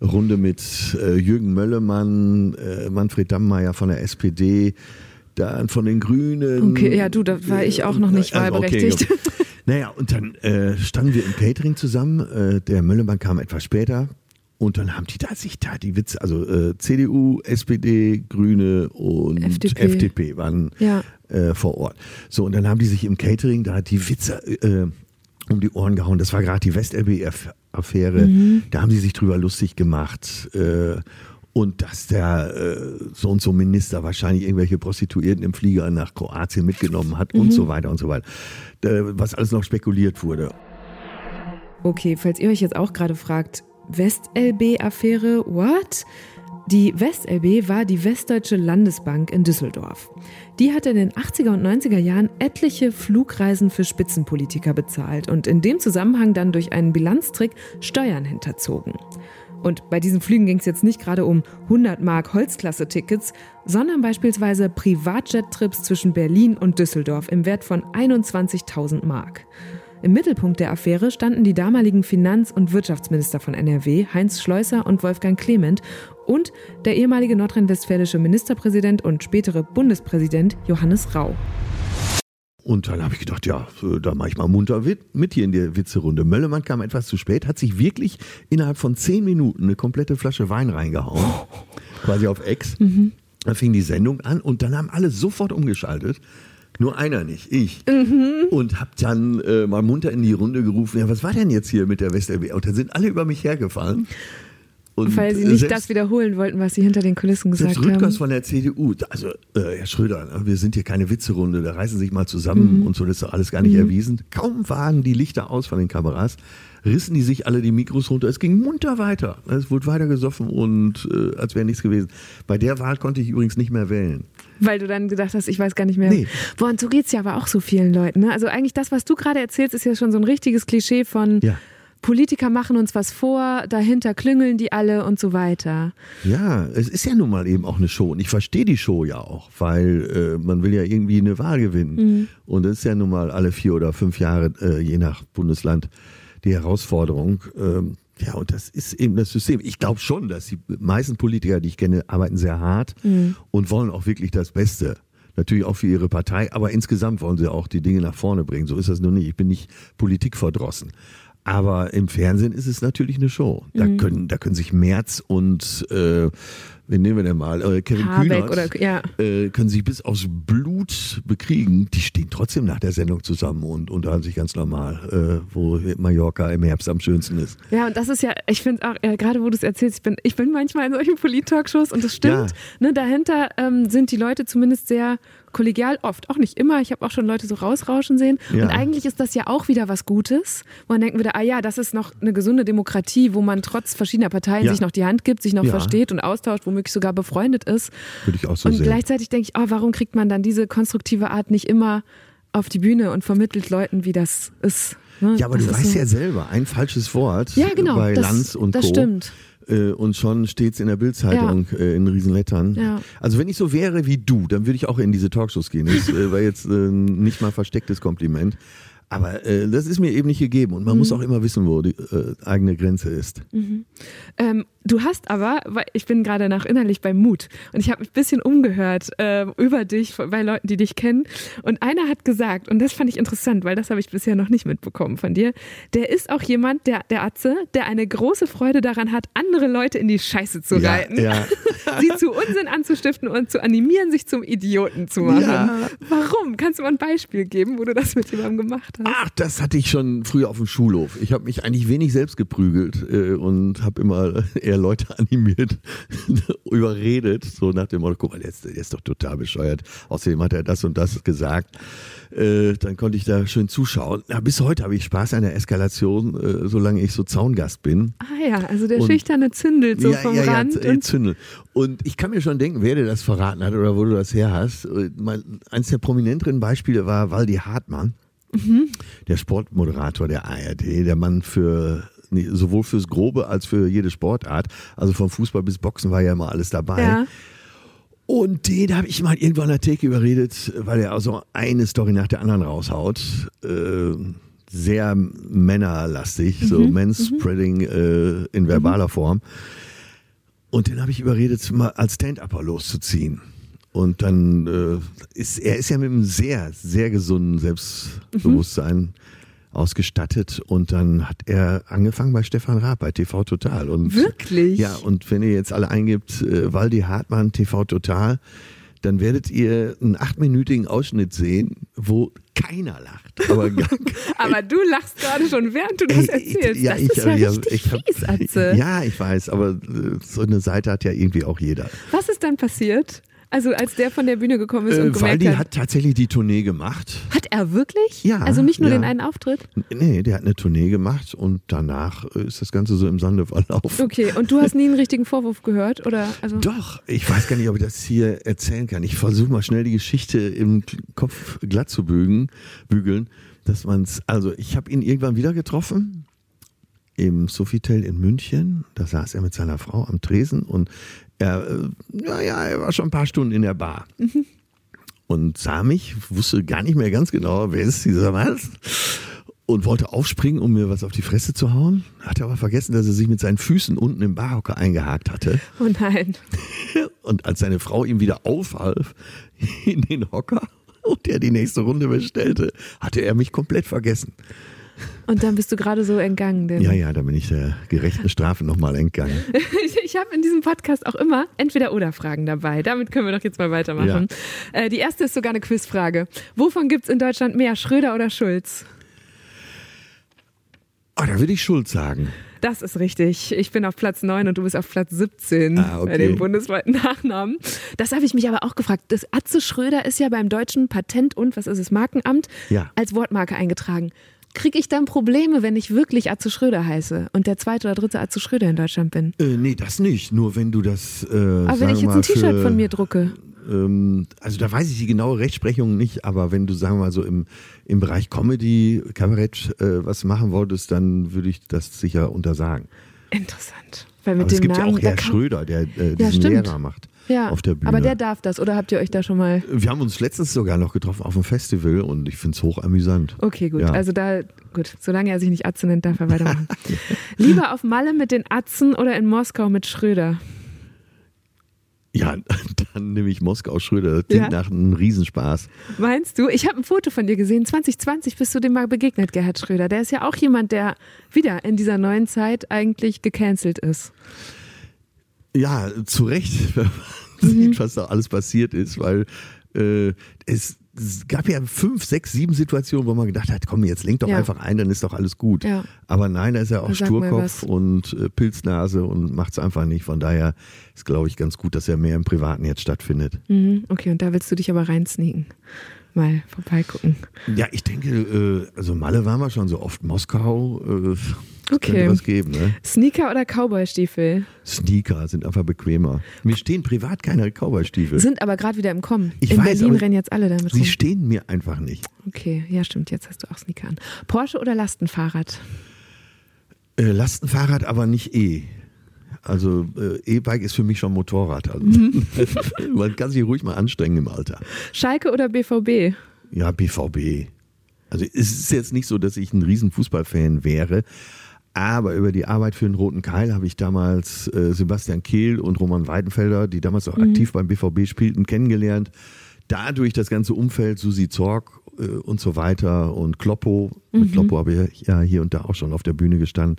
Runde mit äh, Jürgen Möllemann, äh, Manfred Dammmeier von der SPD, dann von den Grünen. Okay, ja, du, da war ich auch noch nicht Also, okay, wahlberechtigt. gut. Naja, und dann äh, standen wir im Catering zusammen. Äh, der Möllemann kam etwas später. Und dann haben die da sich da die Witze, also äh, CDU, SPD, Grüne und FDP. FDP, waren Ja. äh, vor Ort. So, und dann haben die sich im Catering da die Witze äh, um die Ohren gehauen. Das war gerade die West-LB-Affäre. Mhm. Da haben sie sich drüber lustig gemacht. Äh, und dass der äh, so und so Minister wahrscheinlich irgendwelche Prostituierten im Flieger nach Kroatien mitgenommen hat Mhm. und so weiter und so weiter. Äh, was alles noch spekuliert wurde. Okay, falls ihr euch jetzt auch gerade fragt, West-LB-Affäre, what? Die West-LB war die Westdeutsche Landesbank in Düsseldorf. Die hat in den 80er und 90er Jahren etliche Flugreisen für Spitzenpolitiker bezahlt und in dem Zusammenhang dann durch einen Bilanztrick Steuern hinterzogen. Und bei diesen Flügen ging es jetzt nicht gerade um 100 Mark Holzklasse-Tickets, sondern beispielsweise Privatjet-Trips zwischen Berlin und Düsseldorf im Wert von 21.000 Mark. Im Mittelpunkt der Affäre standen die damaligen Finanz- und Wirtschaftsminister von NRW, Heinz Schleuser und Wolfgang Clement, und der ehemalige nordrhein-westfälische Ministerpräsident und spätere Bundespräsident Johannes Rau. Und dann habe ich gedacht, ja, äh, da mache ich mal munter mit hier in der Witzerunde. Möllemann kam etwas zu spät, hat sich wirklich innerhalb von zehn Minuten eine komplette Flasche Wein reingehauen. quasi auf Ex. Dann fing die Sendung an und dann haben alle sofort umgeschaltet. Nur einer nicht, ich. Und hab dann äh, mal munter in die Runde gerufen, ja, was war denn jetzt hier mit der WestLB? Und dann sind alle über mich hergefallen. Und Weil sie äh, nicht das wiederholen wollten, was sie hinter den Kulissen gesagt Rüttgers haben. von der CDU, also äh, Herr Schröder, ne, wir sind hier keine Witzerunde, da reißen Sie sich mal zusammen Mhm. und so, das ist doch alles gar nicht erwiesen. Kaum waren die Lichter aus von den Kameras, rissen die sich alle die Mikros runter. Es ging munter weiter. Es wurde weiter gesoffen und äh, als wäre nichts gewesen. Bei der Wahl konnte ich übrigens nicht mehr wählen. Weil du dann gedacht hast, ich weiß gar nicht mehr. Nee. Boah, und so geht's ja aber auch so vielen Leuten. Ne? Also eigentlich das, was du gerade erzählst, ist ja schon so ein richtiges Klischee von Ja. Politiker machen uns was vor, dahinter klüngeln die alle und so weiter. Ja, es ist ja nun mal eben auch eine Show und ich verstehe die Show ja auch, weil äh, man will ja irgendwie eine Wahl gewinnen. Und das ist ja nun mal alle vier oder fünf Jahre, äh, je nach Bundesland, die Herausforderung. Ähm, ja, und das ist eben das System. Ich glaube schon, dass die meisten Politiker, die ich kenne, arbeiten sehr hart und wollen auch wirklich das Beste. Natürlich auch für ihre Partei, aber insgesamt wollen sie auch die Dinge nach vorne bringen. So ist das nur nicht. Ich bin nicht politikverdrossen. Aber im Fernsehen ist es natürlich eine Show. Da können, da können sich Merz und äh, wen nehmen wir denn mal? Äh, Kevin Habeck Kühnert, oder- ja. äh, können sich bis aufs Blut bekriegen. Die stehen trotzdem nach der Sendung zusammen und unterhalten sich ganz normal, äh, wo Mallorca im Herbst am schönsten ist. Ja, und das ist ja, ich finde auch, äh, gerade wo du es erzählst, ich bin, ich bin manchmal in solchen Polit-Talkshows und das stimmt. Ne, dahinter ähm, sind die Leute zumindest sehr kollegial, oft, auch nicht immer. Ich habe auch schon Leute so rausrauschen sehen. Ja. Und eigentlich ist das ja auch wieder was Gutes. wo Man denkt wieder, ah ja, das ist noch eine gesunde Demokratie, wo man trotz verschiedener Parteien Ja. sich noch die Hand gibt, sich noch Ja. versteht und austauscht, womöglich sogar befreundet ist. Würde ich auch so und sehen. gleichzeitig denke ich, oh, warum kriegt man dann diese konstruktive Art nicht immer auf die Bühne und vermittelt Leuten, wie das ist. ne? Ja, aber das du weißt so- ja selber, ein falsches Wort Ja, genau, bei das- Lanz und das Co. stimmt. Äh, und schon steht's in der Bildzeitung äh, in Riesenlettern. Ja. Also wenn ich so wäre wie du, dann würde ich auch in diese Talkshows gehen. Das äh, war jetzt nicht mal verstecktes Kompliment. Aber äh, das ist mir eben nicht gegeben und man Mhm. muss auch immer wissen, wo die äh, eigene Grenze ist. Ähm, du hast aber, weil ich bin gerade nach innerlich beim Mut und ich habe ein bisschen umgehört äh, über dich bei Leuten, die dich kennen. Und einer hat gesagt, und das fand ich interessant, weil das habe ich bisher noch nicht mitbekommen von dir, der ist auch jemand, der, der Atze, der eine große Freude daran hat, andere Leute in die Scheiße zu Ja, reiten, ja. sie zu Unsinn anzustiften und zu animieren, sich zum Idioten zu machen. Ja. Warum? Kannst du mal ein Beispiel geben, wo du das mit jemandem gemacht hast? Ach, das hatte ich schon früher auf dem Schulhof. Ich habe mich eigentlich wenig selbst geprügelt äh, und habe immer eher Leute animiert, überredet, so nach dem Motto, guck mal, der ist, der ist doch total bescheuert. Außerdem hat er das und das gesagt. Äh, dann konnte ich da schön zuschauen. Ja, bis heute habe ich Spaß an der Eskalation, äh, solange ich so Zaungast bin. Ah ja, also der Und- schüchterne zündelt so vom Rand. Z- äh, und Zündel. Und ich kann mir schon denken, wer dir das verraten hat oder wo du das her hast. Äh, Mein, eines der prominenteren Beispiele war Waldi Hartmann, Mhm. der Sportmoderator der ARD, der Mann für sowohl fürs Grobe als für jede Sportart. Also vom Fußball bis Boxen war ja immer alles dabei. ja. Und den habe ich mal irgendwann an der Theke überredet, weil er also eine Story nach der anderen raushaut. Äh, sehr männerlastig, so Manspreading äh, in verbaler Form. Und den habe ich überredet, mal als Stand-Upper loszuziehen. Und dann äh, ist er ist ja mit einem sehr, sehr gesunden Selbstbewusstsein ausgestattet und dann hat er angefangen bei Stefan Raab bei TV Total. Und Wirklich? Ja, und wenn ihr jetzt alle eingibt, äh, Waldi Hartmann TV Total, dann werdet ihr einen achtminütigen Ausschnitt sehen, wo keiner lacht. Aber Aber du lachst gerade schon, während du das Ey, erzählst. ja, das ich- ist ja ja, richtig ich hab- fies, Atze. Ja, ich weiß, aber äh, so eine Seite hat ja irgendwie auch jeder. Was ist dann passiert? Also als der von der Bühne gekommen ist und Äh, gemerkt Waldi hat, hat tatsächlich die Tournee gemacht. hat er wirklich? Ja, Also nicht nur ja. den einen Auftritt? Nee, der hat eine Tournee gemacht und danach äh, ist das Ganze so im Sande verlaufen. Okay, und du hast nie einen richtigen Vorwurf gehört? Oder? Also, Doch, ich weiß gar nicht, ob ich das hier erzählen kann. Ich versuche mal schnell die Geschichte im Kopf glatt zu bügen, bügeln, dass man's. Also ich habe ihn irgendwann wieder getroffen im Sofitel in München. Da saß er mit seiner Frau am Tresen und er, äh, ja, ja, er war schon ein paar Stunden in der Bar. Und sah mich, wusste gar nicht mehr ganz genau, wer ist dieser Mann. Und wollte aufspringen, um mir was auf die Fresse zu hauen. Hatte aber vergessen, dass er sich mit seinen Füßen unten im Barhocker eingehakt hatte. oh nein. Und als seine Frau ihm wieder aufhalf in den Hocker und er die nächste Runde bestellte, hatte er mich komplett vergessen. Und dann bist du gerade so entgangen. Denn Ja, ja, da bin ich der gerechten Strafe nochmal entgangen. Ich, ich habe in diesem Podcast auch immer entweder oder Fragen dabei. Damit können wir doch jetzt mal weitermachen. Äh, die erste ist sogar eine Quizfrage. Wovon gibt es in Deutschland mehr, Schröder oder Schulz? Oh, da würde ich Schuld sagen. Das ist richtig. Ich bin auf Platz 9 und du bist auf Platz 17 Ah, okay. bei den bundesweiten Nachnamen. Das habe ich mich aber auch gefragt. Das Atze Schröder ist ja beim deutschen Patent- und, was ist es, Markenamt Ja. als Wortmarke eingetragen. Kriege ich dann Probleme, wenn ich wirklich Atze Schröder heiße und der zweite oder dritte Atze Schröder in Deutschland bin? Äh, nee, das nicht. Nur wenn du das. Äh, Aber wenn ich jetzt ein T-Shirt von mir drucke. Ähm, also da weiß ich die genaue Rechtsprechung nicht, aber wenn du, sagen wir mal, so im, im Bereich Comedy, Kabarett äh, was machen wolltest, dann würde ich das sicher untersagen. Interessant. Weil mit Aber dem es gibt Namen, ja auch Herr Schröder, der äh, diesen stimmt. Lehrer macht ja, auf der Bühne. aber der darf das. Oder habt ihr euch da schon mal... Wir haben uns letztens sogar noch getroffen auf einem Festival und ich finde es hochamüsant. Okay, gut. Ja. Also da, gut. Solange er sich nicht Atze nennt, darf er weitermachen. Lieber auf Malle mit den Atzen oder in Moskau mit Schröder? Ja, dann nehme ich Moskau Schröder. Das klingt Ja. nach einem Riesenspaß. Meinst du? Ich habe ein Foto von dir gesehen. 2020 bist du dem mal begegnet, Gerhard Schröder. Der ist ja auch jemand, der wieder in dieser neuen Zeit eigentlich gecancelt ist. Ja, zu Recht, wenn man sieht, was da alles passiert ist, weil äh, es, es gab ja fünf, sechs, sieben Situationen, wo man gedacht hat, komm, jetzt lenk doch Ja. einfach ein, dann ist doch alles gut. Ja. Aber nein, da ist er auch sag Sturkopf und äh, Pilznase und macht es einfach nicht. Von daher ist, glaube ich, ganz gut, dass er mehr im Privaten jetzt stattfindet. Mhm, okay, und da willst du dich aber reinsneaken. Mal vorbeigucken. Ja, ich denke, äh, also Malle waren wir schon so oft, Moskau, äh, Okay. was geben. Ne? Sneaker oder Cowboystiefel? Sneaker sind einfach bequemer. Mir stehen privat keine Cowboy-Stiefel. Sind aber gerade wieder im Kommen. Ich In weiß, Berlin rennen jetzt alle damit Sie rum. stehen mir einfach nicht. Okay, ja stimmt, jetzt hast du auch Sneaker an. Porsche oder Lastenfahrrad? Äh, Lastenfahrrad, aber nicht E. Also äh, E-Bike ist für mich schon Motorrad. Also. Mhm. Man kann sich ruhig mal anstrengen im Alter. Schalke oder BVB? Ja, BVB. Also es ist jetzt nicht so, dass ich ein riesen Fußballfan wäre, aber über die Arbeit für den Roten Keil habe ich damals äh, Sebastian Kehl und Roman Weidenfelder, die damals auch aktiv beim BVB spielten, kennengelernt. Dadurch das ganze Umfeld, Susi Zorg äh, und so weiter und Kloppo. Mit Kloppo habe ich ja hier und da auch schon auf der Bühne gestanden.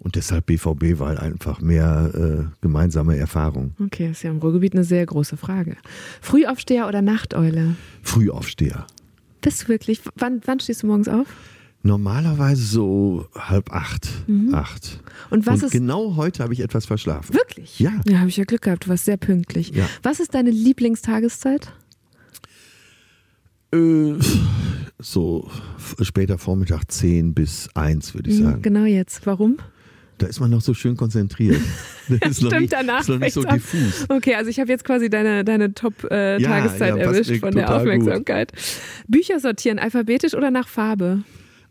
Und deshalb BVB, weil einfach mehr äh, gemeinsame Erfahrung. Okay, ist ja im Ruhrgebiet eine sehr große Frage. Frühaufsteher oder Nachteule? Frühaufsteher. Bist du wirklich? Wann, wann stehst du morgens auf? Normalerweise so halb acht, acht. Und was und ist- genau heute habe ich etwas verschlafen. Wirklich? Ja. Ja, habe ich ja Glück gehabt. Du warst sehr pünktlich. Ja. Was ist deine Lieblingstageszeit? Äh, so später Vormittag 10 bis 1, würde ich Mhm, sagen. Genau jetzt. Warum? Da ist man noch so schön konzentriert. Das ist noch Stimmt, nicht, danach ist noch nicht so an. diffus. Okay, also ich habe jetzt quasi deine, deine Top-Tageszeit Ja, ja, passt erwischt von der total gut. Aufmerksamkeit. Bücher sortieren, alphabetisch oder nach Farbe?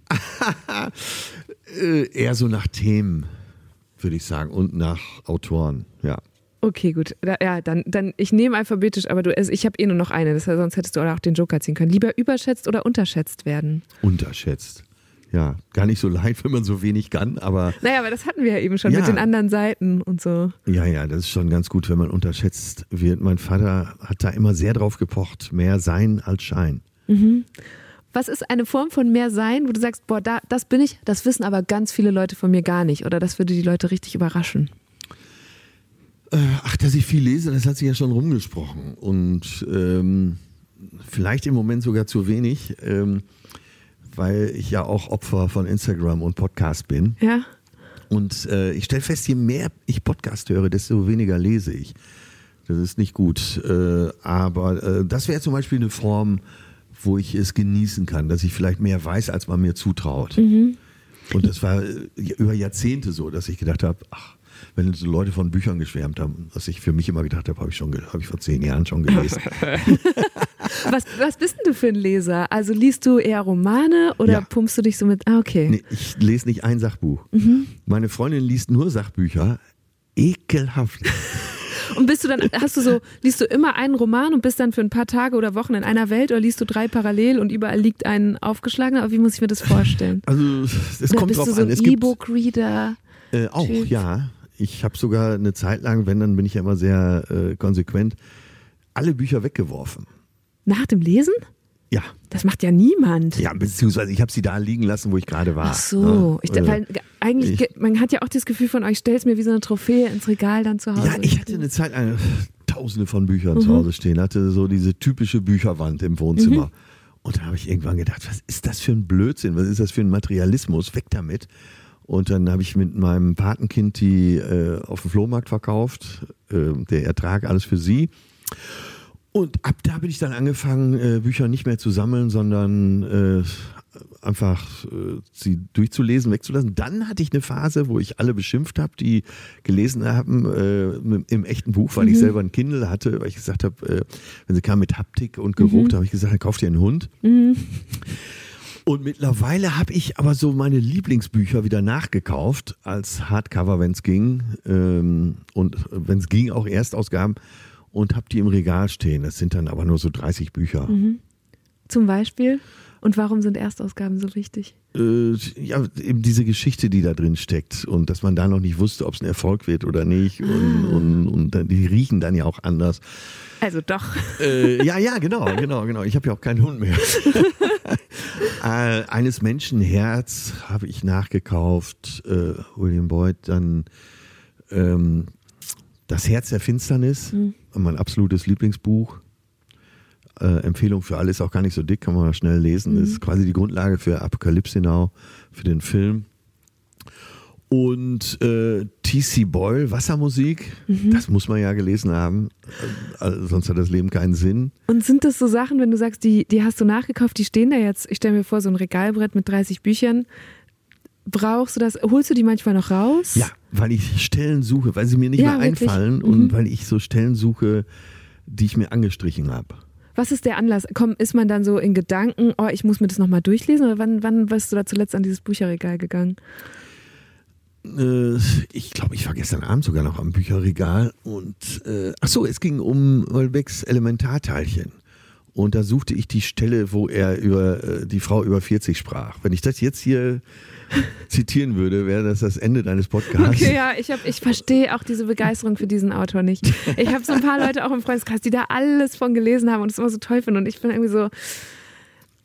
Äh, eher so nach Themen, würde ich sagen, und nach Autoren, ja. Okay, gut. Da, ja, dann, dann ich nehme alphabetisch, aber du, also ich habe eh nur noch eine, das, heißt, sonst hättest du auch den Joker ziehen können. Lieber überschätzt oder unterschätzt werden? Unterschätzt. Ja, gar nicht so leicht, wenn man so wenig kann, aber Naja, aber das hatten wir ja eben schon Ja. mit den anderen Seiten und so. ja, ja, das ist schon ganz gut, wenn man unterschätzt wird. Mein Vater hat da immer sehr drauf gepocht, mehr sein als Schein. Was ist eine Form von mehr Sein, wo du sagst, boah, da, das bin ich, das wissen aber ganz viele Leute von mir gar nicht oder das würde die Leute richtig überraschen? Äh, Ach, dass ich viel lese, das hat sich ja schon rumgesprochen. Und ähm, vielleicht im Moment sogar zu wenig, ähm, weil ich ja auch Opfer von Instagram und Podcast bin. Ja? Und äh, ich stelle fest, je mehr ich Podcast höre, desto weniger lese ich. Das ist nicht gut. Äh, aber äh, das wäre zum Beispiel eine Form, wo ich es genießen kann, dass ich vielleicht mehr weiß, als man mir zutraut. Und das war äh, über Jahrzehnte so, dass ich gedacht habe, ach, wenn so Leute von Büchern geschwärmt haben, was ich für mich immer gedacht habe, habe ich schon, habe ich vor zehn Jahren schon gelesen. Was, was bist denn du für ein Leser? Also liest du eher Romane oder Ja. pumpst du dich so mit, ah, okay. Nee, ich lese nicht ein Sachbuch. Meine Freundin liest nur Sachbücher. Ekelhaft. Und bist du dann, hast du so, liest du immer einen Roman und bist dann für ein paar Tage oder Wochen in einer Welt oder liest du drei parallel und überall liegt ein aufgeschlagener? Aber wie muss ich mir das vorstellen? Also es Oder kommt bist drauf du so an. ein E-Book-Reader? Äh, auch, Typ? ja. Ich habe sogar eine Zeit lang, wenn, dann bin ich ja immer sehr äh, konsequent, alle Bücher weggeworfen. Nach dem Lesen? Ja, Das macht ja niemand. ja, beziehungsweise ich habe sie da liegen lassen, wo ich gerade war. Ach so. Ich, Ja, äh, weil, eigentlich, ich- man hat ja auch das Gefühl von euch, stellt mir wie so eine Trophäe ins Regal dann zu Hause. ja, ich hatte eine Zeit lang tausende von Büchern Mhm. zu Hause stehen, hatte so diese typische Bücherwand im Wohnzimmer. Und da habe ich irgendwann gedacht, was ist das für ein Blödsinn? Was ist das für ein Materialismus? Weg damit. Und dann habe ich mit meinem Patenkind die äh, auf dem Flohmarkt verkauft. Äh, der Ertrag alles für sie. Und ab da bin ich dann angefangen, äh, Bücher nicht mehr zu sammeln, sondern äh, einfach äh, sie durchzulesen, wegzulassen. Dann hatte ich eine Phase, wo ich alle beschimpft habe, die gelesen haben äh, im- echten Buch, weil ich selber ein Kindle hatte, weil ich gesagt habe, äh, wenn sie kam mit Haptik und Geruch, da habe ich gesagt, dann kauf dir einen Hund. Und mittlerweile habe ich aber so meine Lieblingsbücher wieder nachgekauft als Hardcover, wenn es ging. Ähm, und wenn es ging, auch Erstausgaben. Und habe die im Regal stehen. Das sind dann aber nur so 30 Bücher. Zum Beispiel. Und warum sind Erstausgaben so wichtig? Äh, ja, eben diese Geschichte, die da drin steckt. Und dass man da noch nicht wusste, ob es ein Erfolg wird oder nicht. Und, und, und dann- die riechen dann ja auch anders. Also doch. Äh, ja, ja, genau, genau, genau. Ich habe ja auch keinen Hund mehr. äh, eines Menschen Herz habe ich nachgekauft, äh, William Boyd, dann ähm, Das Herz der Finsternis, Mhm. Mein absolutes Lieblingsbuch. Äh, Empfehlung für alle, ist auch gar nicht so dick, kann man schnell lesen. Mhm. Ist quasi die Grundlage für Apokalypse Now, für den Film. Und äh, T.C. Boyle, Wassermusik, Mhm. das muss man ja gelesen haben, äh, sonst hat das Leben keinen Sinn. Und sind das so Sachen, wenn du sagst, die, die hast du nachgekauft, die stehen da jetzt, ich stelle mir vor, so ein Regalbrett mit 30 Büchern. Brauchst du das, holst du die manchmal noch raus? Ja, weil ich Stellen suche, weil sie mir nicht Ja, mehr wirklich. einfallen Mhm. und weil ich so Stellen suche, die ich mir angestrichen habe. Was ist der Anlass? Komm, ist man dann so in Gedanken, oh, ich muss mir das nochmal durchlesen? Oder wann, wann bist du da zuletzt an dieses Bücherregal gegangen? Äh, ich glaube, ich war gestern Abend sogar noch am Bücherregal und äh, ach so, es ging um Olbecks Elementarteilchen. Und da suchte ich die Stelle, wo er über äh, die Frau über 40 sprach. Wenn ich das jetzt hier zitieren würde, wäre das das Ende deines Podcasts. Okay, ja, ich, hab, ich verstehe auch diese Begeisterung für diesen Autor nicht. Ich habe so ein paar Leute auch im Freundeskreis, die da alles von gelesen haben und es immer so toll finden. Und ich bin irgendwie so,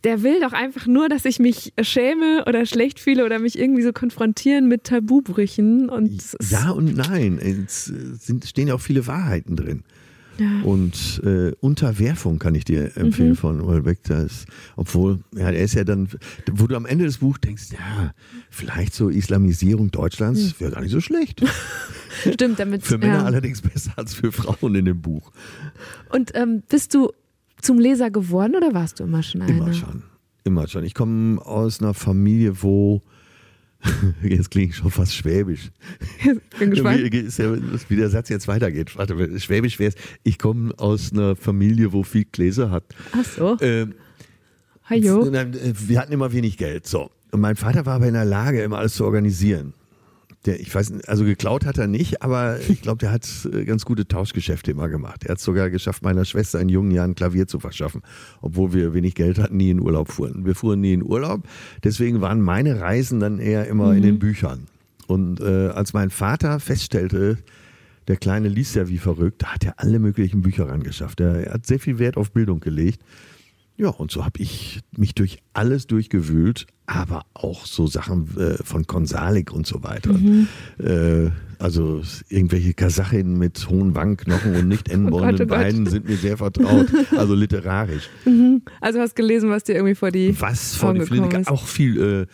der will doch einfach nur, dass ich mich schäme oder schlecht fühle oder mich irgendwie so konfrontieren mit Tabubrüchen. Und Ja und nein. Es äh, sind, stehen ja auch viele Wahrheiten drin. Und äh, Unterwerfung kann ich dir empfehlen Mhm. von Ulbeck. Das, obwohl, ja, er ist ja dann, wo du am Ende des Buchs denkst, ja, vielleicht so Islamisierung Deutschlands wäre gar nicht so schlecht. stimmt, damit. Für Männer ja. allerdings besser als für Frauen in dem Buch. Und ähm, bist du zum Leser geworden oder warst du immer schon einer? Immer schon. Immer schon. Ich komme aus einer Familie, wo Jetzt klinge ich schon fast schwäbisch. Bin gespannt. Wie, ja, wie der Satz jetzt weitergeht. Warte, schwäbisch wäre es, ich komme aus einer Familie, wo viel Gläser hat. Ach so. Ähm, Hallo. Wir hatten immer wenig Geld. So. Und mein Vater war aber in der Lage, immer alles zu organisieren. Der, ich weiß, nicht, also geklaut hat er nicht, aber ich glaube, der hat äh, ganz gute Tauschgeschäfte immer gemacht. Er hat sogar geschafft, meiner Schwester in jungen Jahren Klavier zu verschaffen, obwohl wir wenig Geld hatten, nie in Urlaub fuhren. Wir fuhren nie in Urlaub, deswegen waren meine Reisen dann eher immer in den Büchern. Und äh, als mein Vater feststellte, der Kleine liest ja wie verrückt, da hat er alle möglichen Bücher rangeschafft. Er, er hat sehr viel Wert auf Bildung gelegt. Ja, und so habe ich mich durch alles durchgewühlt, aber auch so Sachen äh, von Konsalik und so weiter. Äh, also irgendwelche Kasachinnen mit hohen Wangenknochen und nicht endbohrenden oh Gott. Beinen sind mir sehr vertraut, also literarisch. Also hast gelesen, was dir irgendwie vor die Was vor Augen die Flinte, ist. auch viel äh,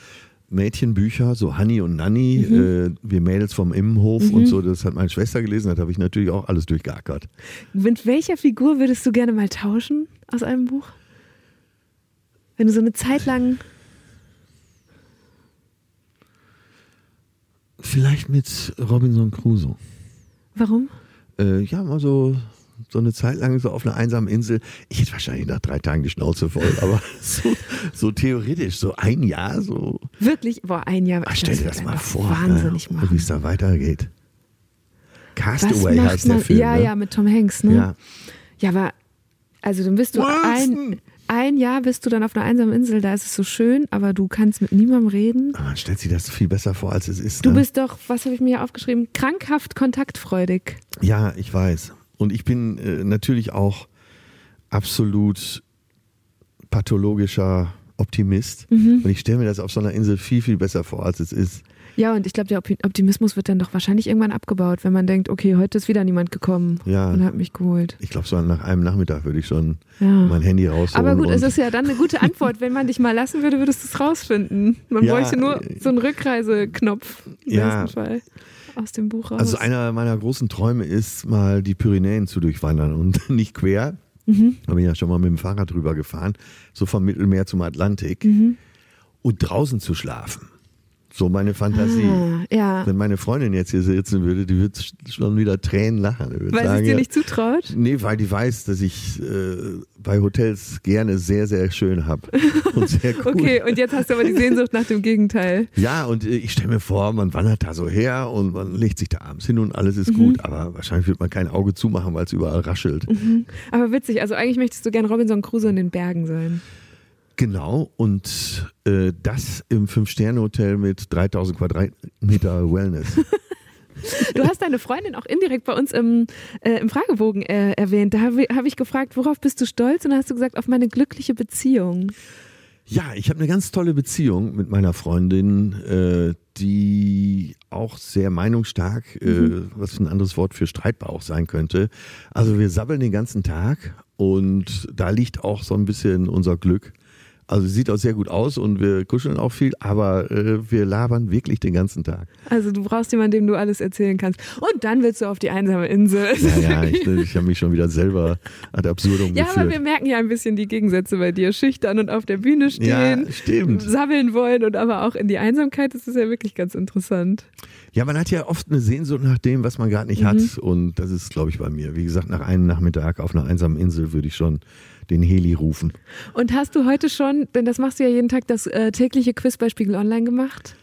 Mädchenbücher, so Hanni und Nanni, Mhm. äh, wir Mädels vom Immenhof und so, das hat meine Schwester gelesen, das habe ich natürlich auch alles durchgeackert. Mit welcher Figur würdest du gerne mal tauschen aus einem Buch? Wenn du so eine Zeit lang. Vielleicht mit Robinson Crusoe. Warum? äh, ja, mal so, so eine Zeit lang so auf einer einsamen Insel. Ich hätte wahrscheinlich nach drei Tagen die Schnauze voll, aber so, so theoretisch, so ein Jahr, so. Wirklich? Boah, ein Jahr. Ach, stell dir das einen mal vor, Wahnsinnig machen. wie es da weitergeht. Castaway heißt der? Film. ja, ne? ja, mit Tom Hanks, ne? Ja. Ja, aber also dann bist du ein, Wilson! Ein Jahr bist du dann auf einer einsamen Insel, da ist es so schön, aber du kannst mit niemandem reden. Aber man stellt sich das viel besser vor, als es ist. Du ne? bist doch, was habe ich mir hier aufgeschrieben? Krankhaft kontaktfreudig. Ja, ich weiß. Und ich bin äh, natürlich auch absolut pathologischer Optimist. Mhm. Und ich stelle mir das auf so einer Insel viel, viel besser vor, als es ist. Ja, und ich glaube, der Opti- Optimismus wird dann doch wahrscheinlich irgendwann abgebaut, wenn man denkt, okay, heute ist wieder niemand gekommen Ja. und hat mich geholt. Ich glaube, so nach einem Nachmittag würde ich schon Ja. mein Handy rausholen. Aber gut, es ist ja dann eine gute Antwort. Wenn man dich mal lassen würde, würdest du es rausfinden. Man Ja, bräuchte nur so einen Rückreiseknopf im Ja. besten Fall aus dem Buch raus. Also einer meiner großen Träume ist, mal die Pyrenäen zu durchwandern und nicht quer. Mhm. Da bin ich ja schon mal mit dem Fahrrad drüber gefahren, so vom Mittelmeer zum Atlantik Mhm. und draußen zu schlafen. So meine Fantasie. Ah, ja, Wenn meine Freundin jetzt hier sitzen würde, die würde schon wieder Tränen lachen. Weil sie sagen, es dir nicht zutraut. Nee, weil die weiß, dass ich äh, bei Hotels gerne sehr, sehr schön habe. Und sehr cool. Okay, und jetzt hast du aber die Sehnsucht nach dem Gegenteil. Ja, und äh, ich stelle mir vor, man wandert da so her und man legt sich da abends hin und alles Mhm. ist gut. Aber wahrscheinlich wird man kein Auge zumachen, weil es überall raschelt. Aber witzig, also eigentlich möchtest du gern Robinson Crusoe in den Bergen sein. Genau, und äh, das im Fünf-Sterne-Hotel mit 3000 Quadratmeter Wellness. Du hast deine Freundin auch indirekt bei uns im, äh, im Fragebogen äh, erwähnt. Da habe hab ich gefragt, worauf bist du stolz? Und dann hast du gesagt, auf meine glückliche Beziehung. Ja, ich habe eine ganz tolle Beziehung mit meiner Freundin, äh, die auch sehr meinungsstark, äh, was ein anderes Wort für streitbar auch sein könnte. Also wir sabbeln den ganzen Tag und da liegt auch so ein bisschen unser Glück. Also sie sieht auch sehr gut aus und wir kuscheln auch viel, aber äh, wir labern wirklich den ganzen Tag. Also du brauchst jemanden, dem du alles erzählen kannst. Und dann willst du auf die einsame Insel. Ja, ja, ich, ich habe mich schon wieder selber ad absurdum Ja, geführt. aber wir merken ja ein bisschen die Gegensätze bei dir. Schüchtern und auf der Bühne stehen, Ja, stimmt. sabbeln wollen und aber auch in die Einsamkeit. Das ist ja wirklich ganz interessant. Ja, man hat ja oft eine Sehnsucht nach dem, was man gerade nicht Mhm. hat. Und das ist, glaube ich, bei mir. Wie gesagt, nach einem Nachmittag auf einer einsamen Insel würde ich schon den Heli rufen. Und hast du heute schon, denn das machst du ja jeden Tag, das äh, tägliche Quiz bei Spiegel Online gemacht?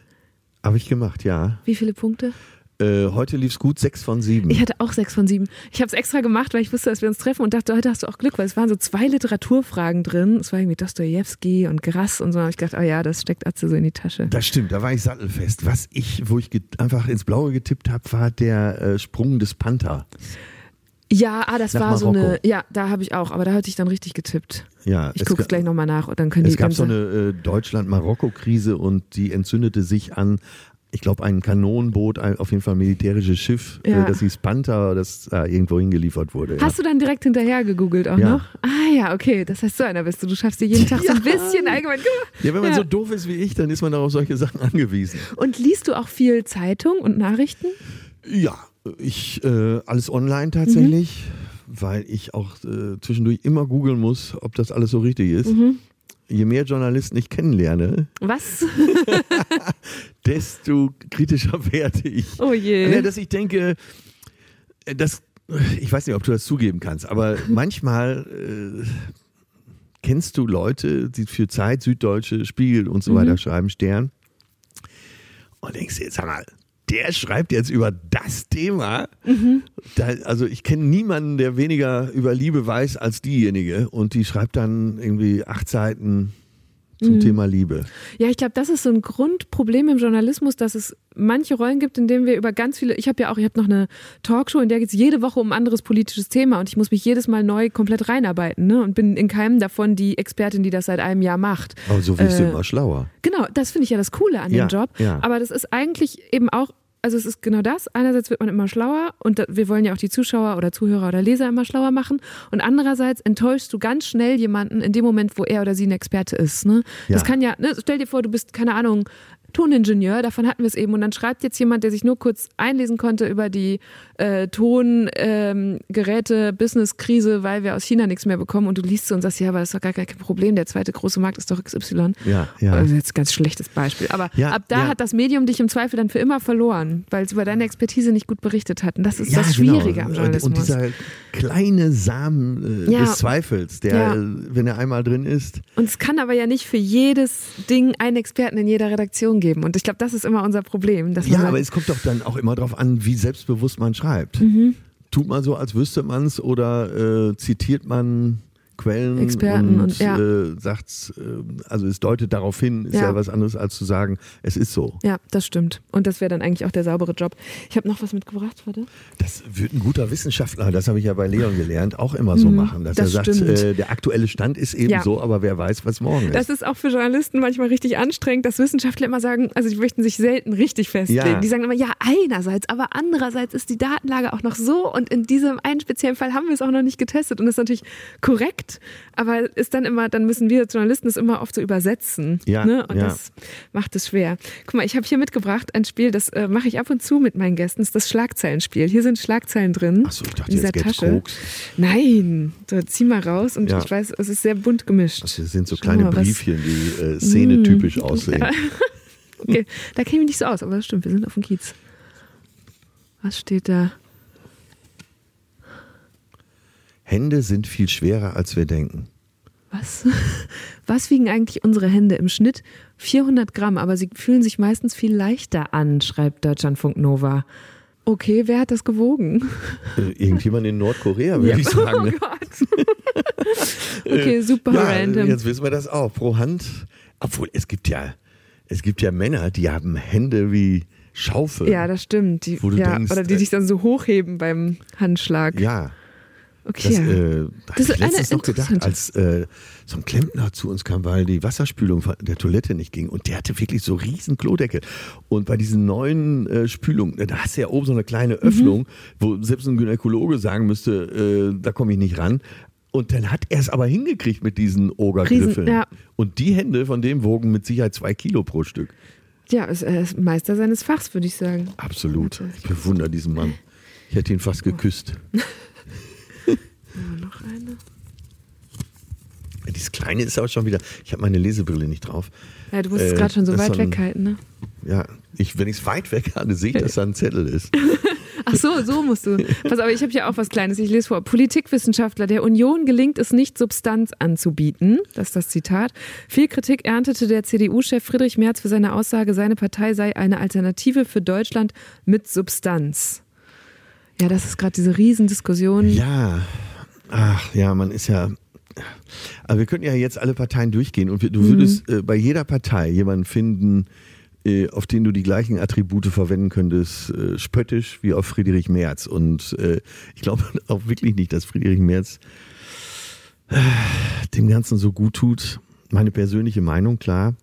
Habe ich gemacht, ja. Wie viele Punkte? Äh, heute lief's gut, sechs von sieben. Ich hatte auch sechs von sieben. Ich habe es extra gemacht, weil ich wusste, dass wir uns treffen und dachte, heute hast du auch Glück, weil es waren so zwei Literaturfragen drin. Es war irgendwie Dostoevsky und Grass und so. Da habe ich gedacht, oh ja, das steckt Atze so in die Tasche. Das stimmt, da war ich sattelfest. Was ich, wo ich einfach ins Blaue getippt habe, war der äh, Sprung des Panther. Ja, ah, das war so Marokko. eine, ja, da habe ich auch, aber da hatte ich dann richtig getippt. Ja, Ich es gucke es gleich nochmal nach und dann können die Es gab so eine äh, Deutschland-Marokko-Krise und die entzündete sich an, ich glaube, ein Kanonenboot, ein, auf jeden Fall ein militärisches Schiff, Ja. äh, das hieß Panther, das äh, irgendwo hingeliefert wurde. Hast du dann direkt hinterher gegoogelt auch Ja. noch? Ah ja, okay. Das heißt, so einer bist du. Du schaffst dir jeden Tag so ein bisschen allgemein. ja, wenn man so doof ist wie ich, dann ist man auch auf solche Sachen angewiesen. Und liest du auch viel Zeitung und Nachrichten? Ja, ich äh, alles online tatsächlich, Mhm. weil ich auch äh, zwischendurch immer googeln muss, ob das alles so richtig ist. Mhm. Je mehr Journalisten ich kennenlerne, Was? desto kritischer werde ich. Oh je. Ja, dass ich denke, äh, das, ich weiß nicht, ob du das zugeben kannst, aber manchmal äh, kennst du Leute, die für Zeit, Süddeutsche, Spiegel und so Mhm. weiter schreiben, Stern, und denkst dir, sag mal, der schreibt jetzt über das Thema. Mhm. Da, also ich kenne niemanden, der weniger über Liebe weiß als diejenige und die schreibt dann irgendwie acht Seiten Mhm. zum Thema Liebe. Ja, ich glaube, das ist so ein Grundproblem im Journalismus, dass es manche Rollen gibt, in denen wir über ganz viele. Ich habe ja auch, ich habe noch eine Talkshow, in der geht es jede Woche um ein anderes politisches Thema und ich muss mich jedes Mal neu komplett reinarbeiten ne? und bin in keinem davon die Expertin, die das seit einem Jahr macht. Aber so wirst du Äh, immer schlauer. Genau, das finde ich ja das Coole an Ja, dem Job. ja. Aber das ist eigentlich eben auch, also es ist genau das. Einerseits wird man immer schlauer und wir wollen ja auch die Zuschauer oder Zuhörer oder Leser immer schlauer machen. Und andererseits enttäuschst du ganz schnell jemanden in dem Moment, wo er oder sie ein Experte ist. Ne? Das Ja. kann ja, ne, stell dir vor, du bist, keine Ahnung, Toningenieur, davon hatten wir es eben. Und dann schreibt jetzt jemand, der sich nur kurz einlesen konnte über die äh, Tongeräte-Business-Krise, weil wir aus China nichts mehr bekommen. Und du liest so und sagst, ja, aber das ist doch gar kein Problem. Der zweite große Markt ist doch XY. Ja, ja. Also jetzt ein ganz schlechtes Beispiel. Aber Ja, ab da ja. hat das Medium dich im Zweifel dann für immer verloren, weil es über deine Expertise nicht gut berichtet hat. Und das ist das genau. Schwierige am Und- Journalismus. Und dieser kleine Samen äh, Ja. des Zweifels, der, Ja. wenn er einmal drin ist, Und es kann aber ja nicht für jedes Ding einen Experten in jeder Redaktion geben. Und ich glaube, das ist immer unser Problem. Ja, aber es kommt doch dann auch immer darauf an, wie selbstbewusst man schreibt. Mhm. Tut man so, als wüsste man es oder äh, zitiert man Quellen Experten und, und- ja. äh, sagt, äh, also es deutet darauf hin, ist ja. Ja. was anderes als zu sagen, es ist so. ja, das stimmt. Und das wäre dann eigentlich auch der saubere Job. Ich habe noch was mitgebracht, warte. Das wird ein guter Wissenschaftler, das habe ich ja bei Leon gelernt, auch immer so machen, dass Mhm. das er sagt, äh, der aktuelle Stand ist eben Ja. so, aber wer weiß, was morgen ist. Das ist auch für Journalisten manchmal richtig anstrengend, dass Wissenschaftler immer sagen, also die möchten sich selten richtig festlegen. Die sagen immer, ja, einerseits, aber andererseits ist die Datenlage auch noch so und in diesem einen speziellen Fall haben wir es auch noch nicht getestet und das ist natürlich korrekt, aber ist dann immer, dann müssen wir Journalisten es immer oft so übersetzen. Ja, ne? Und ja. das macht es schwer. Guck mal, ich habe hier mitgebracht ein Spiel, das äh, mache ich ab und zu mit meinen Gästen, das ist das Schlagzeilenspiel. Hier sind Schlagzeilen drin. Ach so, ich dachte, in dieser jetzt Tasche. Koks. Nein, so, zieh mal raus und Ja. ich weiß, es ist sehr bunt gemischt. Das sind so kleine mal, Briefchen, die äh, szenetypisch aussehen. Ja. Okay, da kenne ich mich nicht so aus, aber das stimmt, wir sind auf dem Kiez. Was steht da? Hände sind viel schwerer, als wir denken. Was? Was wiegen eigentlich unsere Hände im Schnitt? 400 Gramm, aber sie fühlen sich meistens viel leichter an, schreibt Deutschlandfunk Nova. Okay, wer hat das gewogen? Äh, irgendjemand in Nordkorea, würde ich sagen. Oh Ne? Gott. okay, super ja, random. Jetzt wissen wir das auch. Pro Hand. Obwohl, es gibt ja, es gibt ja Männer, die haben Hände wie Schaufel. Ja, das stimmt. Die, Wo du ja, denkst, oder die äh, sich dann so hochheben beim Handschlag. Ja. Okay. Das, äh, da Das ist letztens noch gedacht, als äh, so ein Klempner zu uns kam, weil die Wasserspülung der Toilette nicht ging und der hatte wirklich so riesen Klodeckel. Und bei diesen neuen äh, Spülungen, da hast du ja oben so eine kleine Öffnung, wo selbst ein Gynäkologe sagen müsste, äh, da komme ich nicht ran. Und dann hat er es aber hingekriegt mit diesen Ogergriffeln. Ja. Und die Hände von dem wogen mit Sicherheit zwei Kilo pro Stück. Ja, ist, er ist Meister seines Fachs, würde ich sagen. Absolut. Ich bewundere diesen Mann. Ich hätte ihn fast geküsst. Noch eine. Dieses Kleine ist aber schon wieder. Ich habe meine Lesebrille nicht drauf. Ja, du musst es Äh, gerade schon so weit so ein- weghalten, ne? Ja, ich, wenn ich es weit weg habe, sehe ich, dass da ein Zettel ist. Ach so, so musst du. Pass auf, ich habe hier auch was Kleines. Ich lese vor. Politikwissenschaftler der Union gelingt es nicht, Substanz anzubieten. Das ist das Zitat. Viel Kritik erntete der CDU-Chef Friedrich Merz für seine Aussage, seine Partei sei eine Alternative für Deutschland mit Substanz. Ja, das ist gerade diese Riesendiskussion. Ja, ach ja, man ist ja. Aber wir könnten ja jetzt alle Parteien durchgehen und wir, du würdest äh, bei jeder Partei jemanden finden, äh, auf den du die gleichen Attribute verwenden könntest, äh, spöttisch wie auf Friedrich Merz. Und äh, ich glaube auch wirklich nicht, dass Friedrich Merz äh, dem Ganzen so gut tut. Meine persönliche Meinung, klar.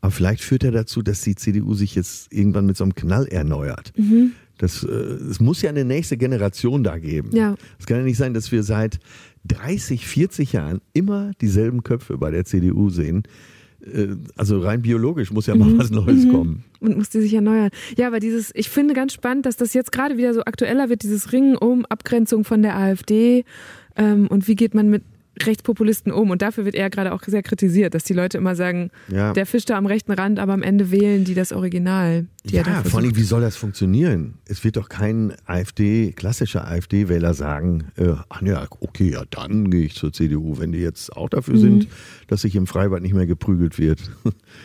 Aber vielleicht führt er dazu, dass die CDU sich jetzt irgendwann mit so einem Knall erneuert. Das, äh, es muss ja eine nächste Generation da geben. Ja. Es kann ja nicht sein, dass wir seit 30, 40 Jahren immer dieselben Köpfe bei der CDU sehen. Äh, Also rein biologisch muss ja mal was Neues kommen. und musste sich erneuern. Ja, aber dieses, ich finde ganz spannend, dass das jetzt gerade wieder so aktueller wird, dieses Ringen um Abgrenzung von der AfD ähm, und wie geht man mit Rechtspopulisten um. Und dafür wird er gerade auch sehr kritisiert, dass die Leute immer sagen, Ja. der fischt da am rechten Rand, aber am Ende wählen die das Original. Die da Ja, vor allem, wie soll das funktionieren? Es wird doch kein AfD, klassischer AfD-Wähler sagen, äh, ach ja, okay, ja, dann gehe ich zur CDU, wenn die jetzt auch dafür sind, dass sich im Freibad nicht mehr geprügelt wird.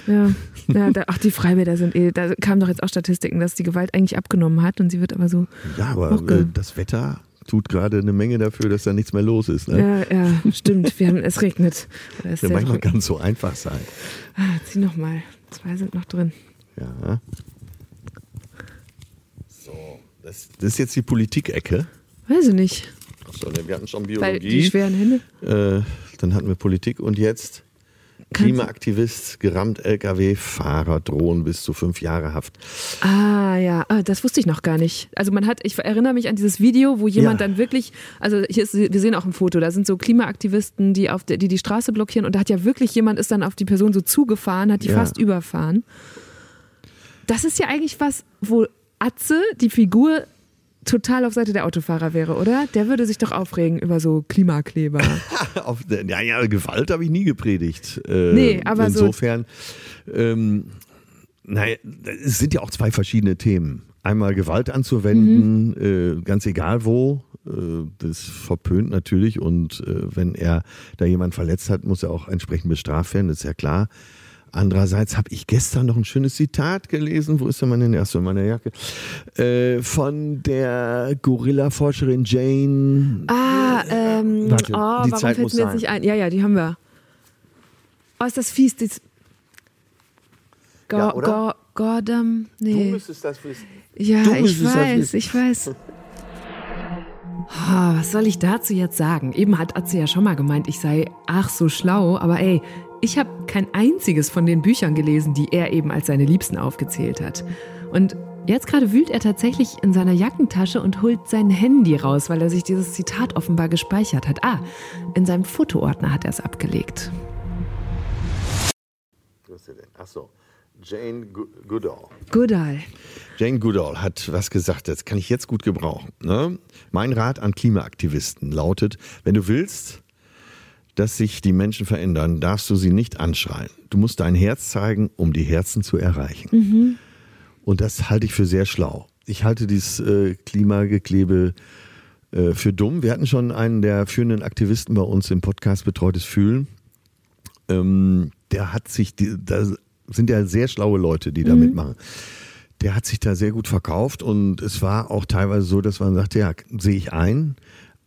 Ja, ja da, ach, die Freibäder sind eh, da kamen doch jetzt auch Statistiken, dass die Gewalt eigentlich abgenommen hat und sie wird aber so. ja, aber äh, das Wetter tut gerade eine Menge dafür, dass da nichts mehr los ist. Ne? Ja, ja, stimmt. Wir haben, es regnet. Es Ja, manchmal kann es so einfach sein. Ah, zieh noch mal. Zwei sind noch drin. Ja. So, das, das ist jetzt die Politik-Ecke. Weiß ich nicht. Achso, wir hatten schon Weil die Biologie. schweren Hände. Äh, dann hatten wir Politik und jetzt Klimaaktivist, gerammt LKW-Fahrer drohen bis zu fünf Jahre Haft. Ah, ja, ah, das wusste ich noch gar nicht. Also man hat, ich erinnere mich an dieses Video, wo jemand Ja. dann wirklich, also hier ist, wir sehen auch ein Foto, da sind so Klimaaktivisten, die auf der, die, die Straße blockieren und da hat ja wirklich jemand ist dann auf die Person so zugefahren, hat die Ja. fast überfahren. Das ist ja eigentlich was, wo Atze, die Figur, total auf Seite der Autofahrer wäre, oder? Der würde sich doch aufregen über so Klimakleber. Auf, ja, ja, Gewalt habe ich nie gepredigt. Äh, Nee, aber so- insofern, ähm, naja, es sind ja auch zwei verschiedene Themen. Einmal Gewalt anzuwenden, Mhm. äh, ganz egal wo. Äh, das verpönt natürlich und äh, wenn er da jemand verletzt hat, muss er auch entsprechend bestraft werden, das ist ja klar. Andererseits habe ich gestern noch ein schönes Zitat gelesen. Wo ist denn meine? Achso, in meiner Jacke. Äh, von der Gorilla-Forscherin Jane Ah, ähm, Warte, oh, die warum Zeit fällt mir jetzt nicht ein? Ja, ja, die haben wir. Oh, ist das fies. Das Go, Ja? Go, Gordam, nee. müsstest das wissen. Ja, du ich weiß, ich weiß. Oh, was soll ich dazu jetzt sagen? Eben hat Atze ja schon mal gemeint, ich sei ach so schlau, aber ey, ich habe kein einziges von den Büchern gelesen, die er eben als seine Liebsten aufgezählt hat. Und jetzt gerade wühlt er tatsächlich in seiner Jackentasche und holt sein Handy raus, weil er sich dieses Zitat offenbar gespeichert hat. Ah, in seinem Fotoordner hat er es abgelegt. Was ist denn? Achso. Jane Gu- Goodall. Goodall. Jane Goodall hat was gesagt, das kann ich jetzt gut gebrauchen. Ne? Mein Rat an Klimaaktivisten lautet, wenn du willst, dass sich die Menschen verändern, darfst du sie nicht anschreien. Du musst dein Herz zeigen, um die Herzen zu erreichen. Und das halte ich für sehr schlau. Ich halte dieses äh, Klimageklebe äh, für dumm. Wir hatten schon einen der führenden Aktivisten bei uns im Podcast Betreutes Fühlen. Ähm, der hat sich, die, da sind ja sehr schlaue Leute, die da mitmachen. Der hat sich da sehr gut verkauft und es war auch teilweise so, dass man sagte, ja, sehe ich ein,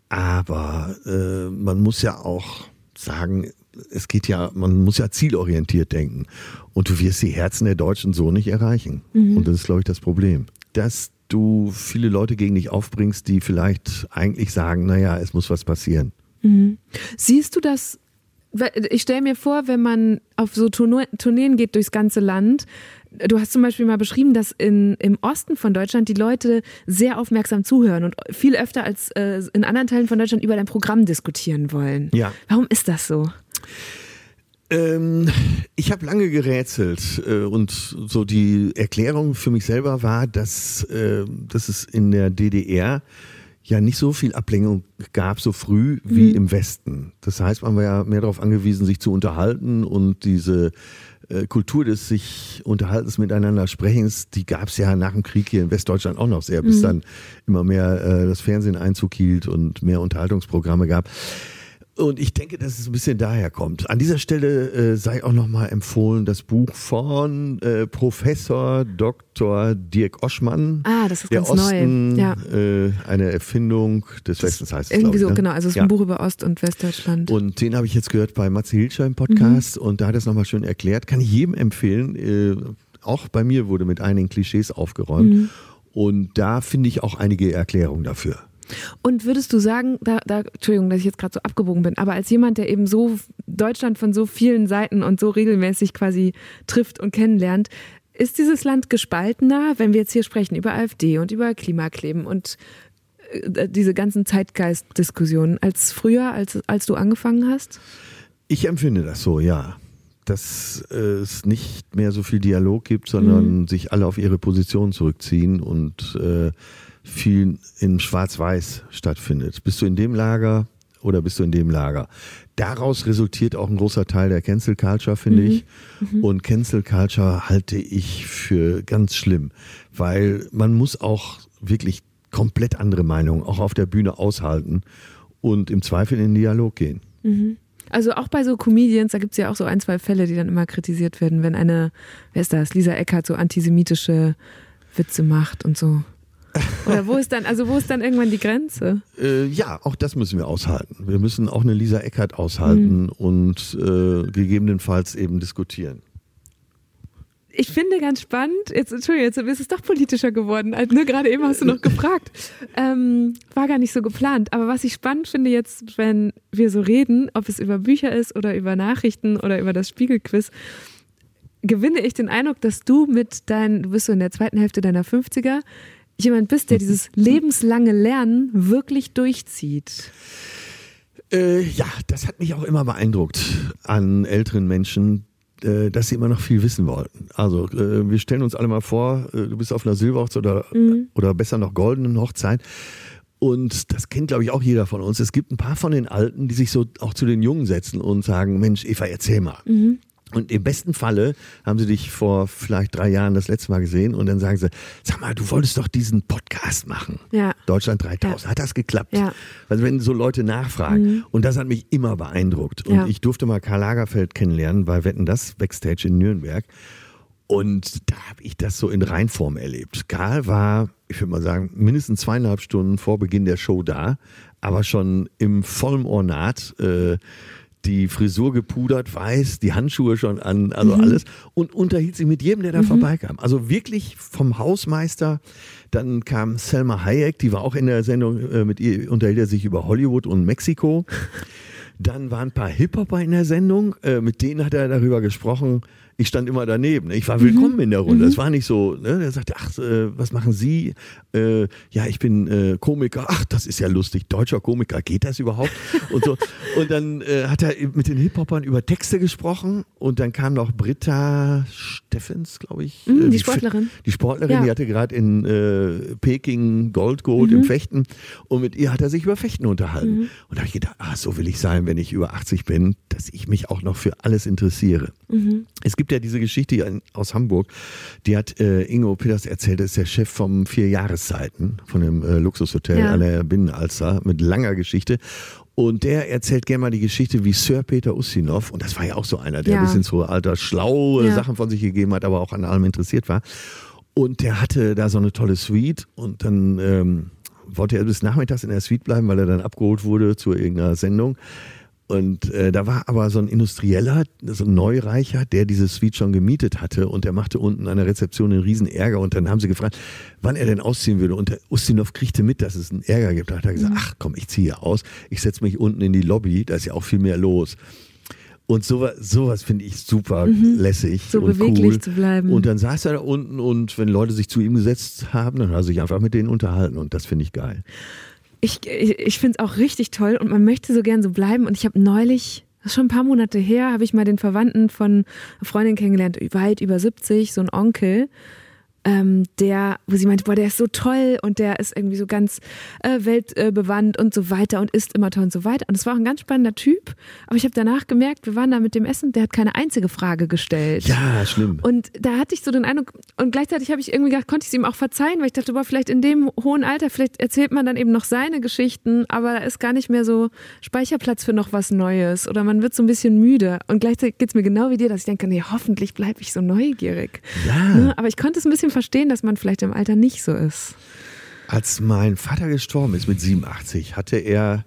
aber äh, man muss ja auch sagen, es geht ja, man muss ja zielorientiert denken und du wirst die Herzen der Deutschen so nicht erreichen. Und das ist, glaube ich, das Problem. Das du viele Leute gegen dich aufbringst, die vielleicht eigentlich sagen, naja, es muss was passieren. Mhm. Siehst du das? Ich stelle mir vor, wenn man auf so Tourneen geht durchs ganze Land, du hast zum Beispiel mal beschrieben, dass in, im Osten von Deutschland die Leute sehr aufmerksam zuhören und viel öfter als äh, in anderen Teilen von Deutschland über dein Programm diskutieren wollen. Ja. Warum ist das so? Ähm, ich habe lange gerätselt äh, und so die Erklärung für mich selber war, dass, äh, dass es in der DDR ja nicht so viel Ablenkung gab so früh wie mhm. im Westen. Das heißt, man war ja mehr darauf angewiesen, sich zu unterhalten und diese Kultur des sich Unterhaltens miteinander Sprechens, die gab es ja nach dem Krieg hier in Westdeutschland auch noch sehr, bis mhm. dann immer mehr äh, das Fernsehen Einzug hielt und mehr Unterhaltungsprogramme gab. Und ich denke, dass es ein bisschen daher kommt. An dieser Stelle äh, sei auch nochmal empfohlen das Buch von äh, Professor Dr. Dirk Oschmann. Ah, das ist der ganz Osten, neu. Ja. Äh, eine Erfindung des Westens heißt es. Irgendwie ich, so, ne? genau. Also es ist ja. ein Buch über Ost- und Westdeutschland. Und den habe ich jetzt gehört bei Matze Hilscher im Podcast mhm. und da hat er es nochmal schön erklärt. Kann ich jedem empfehlen. Äh, auch bei mir wurde mit einigen Klischees aufgeräumt. Mhm. Und da finde ich auch einige Erklärungen dafür. Und würdest du sagen, da, da Entschuldigung, dass ich jetzt gerade so abgebogen bin, aber als jemand, der eben so Deutschland von so vielen Seiten und so regelmäßig quasi trifft und kennenlernt, ist dieses Land gespaltener, wenn wir jetzt hier sprechen über AfD und über Klimakleben und äh, diese ganzen Zeitgeist-Diskussionen als früher, als, als du angefangen hast? Ich empfinde das so, ja dass es nicht mehr so viel Dialog gibt, sondern mhm. sich alle auf ihre Position zurückziehen und äh, viel in Schwarz-Weiß stattfindet. Bist du in dem Lager oder bist du in dem Lager? Daraus resultiert auch ein großer Teil der Cancel Culture, finde mhm. ich. Mhm. Und Cancel Culture halte ich für ganz schlimm, weil man muss auch wirklich komplett andere Meinungen auch auf der Bühne aushalten und im Zweifel in den Dialog gehen. Mhm. Also auch bei so Comedians, da gibt es ja auch so ein, zwei Fälle, die dann immer kritisiert werden, wenn eine, wer ist das, Lisa Eckert so antisemitische Witze macht und so. Oder wo ist dann, also wo ist dann irgendwann die Grenze? Äh, ja, auch das müssen wir aushalten. Wir müssen auch eine Lisa Eckert aushalten mhm. und äh, gegebenenfalls eben diskutieren. Ich finde ganz spannend, jetzt, Entschuldigung, jetzt ist es doch politischer geworden. Also, ne, gerade eben hast du noch gefragt. Ähm, war gar nicht so geplant. Aber was ich spannend finde jetzt, wenn wir so reden, ob es über Bücher ist oder über Nachrichten oder über das Spiegelquiz, gewinne ich den Eindruck, dass du mit deinen, du bist so in der zweiten Hälfte deiner 50er, jemand bist, der dieses lebenslange Lernen wirklich durchzieht. Äh, ja, das hat mich auch immer beeindruckt an älteren Menschen, äh, dass sie immer noch viel wissen wollten. Also äh, wir stellen uns alle mal vor, äh, du bist auf einer Silberhochzeit oder, mhm. oder besser noch goldenen Hochzeit. Und das kennt, glaube ich, auch jeder von uns. Es gibt ein paar von den Alten, die sich so auch zu den Jungen setzen und sagen, Mensch, Eva, erzähl mal. Mhm. Und im besten Falle haben sie dich vor vielleicht drei Jahren das letzte Mal gesehen und dann sagen sie, sag mal, du wolltest doch diesen Podcast machen. Ja. Deutschland 3000. Ja. Hat das geklappt? Ja. Also wenn so Leute nachfragen. Mhm. Und das hat mich immer beeindruckt. Und Ja. ich durfte mal Karl Lagerfeld kennenlernen bei Wetten das Backstage in Nürnberg. Und da habe ich das so in Reinform erlebt. Karl war, ich würde mal sagen, mindestens zweieinhalb Stunden vor Beginn der Show da, aber schon im vollen Ornat. Äh, die Frisur gepudert, weiß, die Handschuhe schon an, also Mhm. alles und unterhielt sich mit jedem, der da vorbeikam. Also wirklich vom Hausmeister. Dann kam Selma Hayek, die war auch in der Sendung, äh, mit ihr unterhielt er sich über Hollywood und Mexiko. Dann waren ein paar Hip-Hopper in der Sendung, äh, mit denen hat er darüber gesprochen. Ich stand immer daneben. Ich war willkommen in der Runde. Es war nicht so, ne? Er sagte, ach, äh, was machen Sie? Äh, ja, ich bin äh, Komiker. Ach, das ist ja lustig. Deutscher Komiker, geht das überhaupt? Und so. Und dann äh, hat er mit den Hip-Hopern über Texte gesprochen und dann kam noch Britta Steffens, glaube ich. Mhm, äh, die Sportlerin. Die Sportlerin, Ja. die hatte gerade in äh, Peking Gold geholt im Fechten und mit ihr hat er sich über Fechten unterhalten. Und da habe ich gedacht, ah, so will ich sein, wenn ich über 80 bin, dass ich mich auch noch für alles interessiere. Es gibt ja diese Geschichte aus Hamburg, die hat äh, Ingo Peters erzählt, das ist der Chef vom Vier Jahreszeiten, von dem äh, Luxushotel Ja. an der Binnenalster mit langer Geschichte. Und der erzählt gerne mal die Geschichte wie Sir Peter Ustinov, und das war ja auch so einer, der Ja. ein bisschen so alter, schlaue Ja. Sachen von sich gegeben hat, aber auch an allem interessiert war. Und der hatte da so eine tolle Suite und dann ähm, wollte er bis nachmittags in der Suite bleiben, weil er dann abgeholt wurde zu irgendeiner Sendung. Und äh, da war aber so ein Industrieller, so ein Neureicher, der diese Suite schon gemietet hatte und der machte unten an der Rezeption einen riesen Ärger und dann haben sie gefragt, wann er denn ausziehen würde. Und der Ustinov kriegte mit, dass es einen Ärger gibt. Da hat er gesagt, ach komm, ich ziehe aus, ich setze mich unten in die Lobby, da ist ja auch viel mehr los. Und sowas, sowas finde ich super lässig So und beweglich cool. zu bleiben. Und dann saß er da unten und wenn Leute sich zu ihm gesetzt haben, dann hat er sich einfach mit denen unterhalten und das finde ich geil. Ich, ich, ich finde es auch richtig toll und man möchte so gern so bleiben. Und ich habe neulich, das ist schon ein paar Monate her, habe ich mal den Verwandten von einer Freundin kennengelernt, weit über 70, so ein Onkel. Ähm, der, wo sie meinte, boah, der ist so toll und der ist irgendwie so ganz äh, weltbewandt und so weiter und isst immer toll und so weiter. Und es war auch ein ganz spannender Typ. Aber ich habe danach gemerkt, wir waren da mit dem Essen, der hat keine einzige Frage gestellt. Ja, schlimm. Und da hatte ich so den Eindruck, und gleichzeitig habe ich irgendwie gedacht, konnte ich es ihm auch verzeihen, weil ich dachte, boah, vielleicht in dem hohen Alter, vielleicht erzählt man dann eben noch seine Geschichten, aber da ist gar nicht mehr so Speicherplatz für noch was Neues oder man wird so ein bisschen müde. Und gleichzeitig geht es mir genau wie dir, dass ich denke, nee, hoffentlich bleibe ich so neugierig. Ja. Ne? Aber ich konnte es ein bisschen verstehen, dass man vielleicht im Alter nicht so ist. Als mein Vater gestorben ist mit 87, hatte er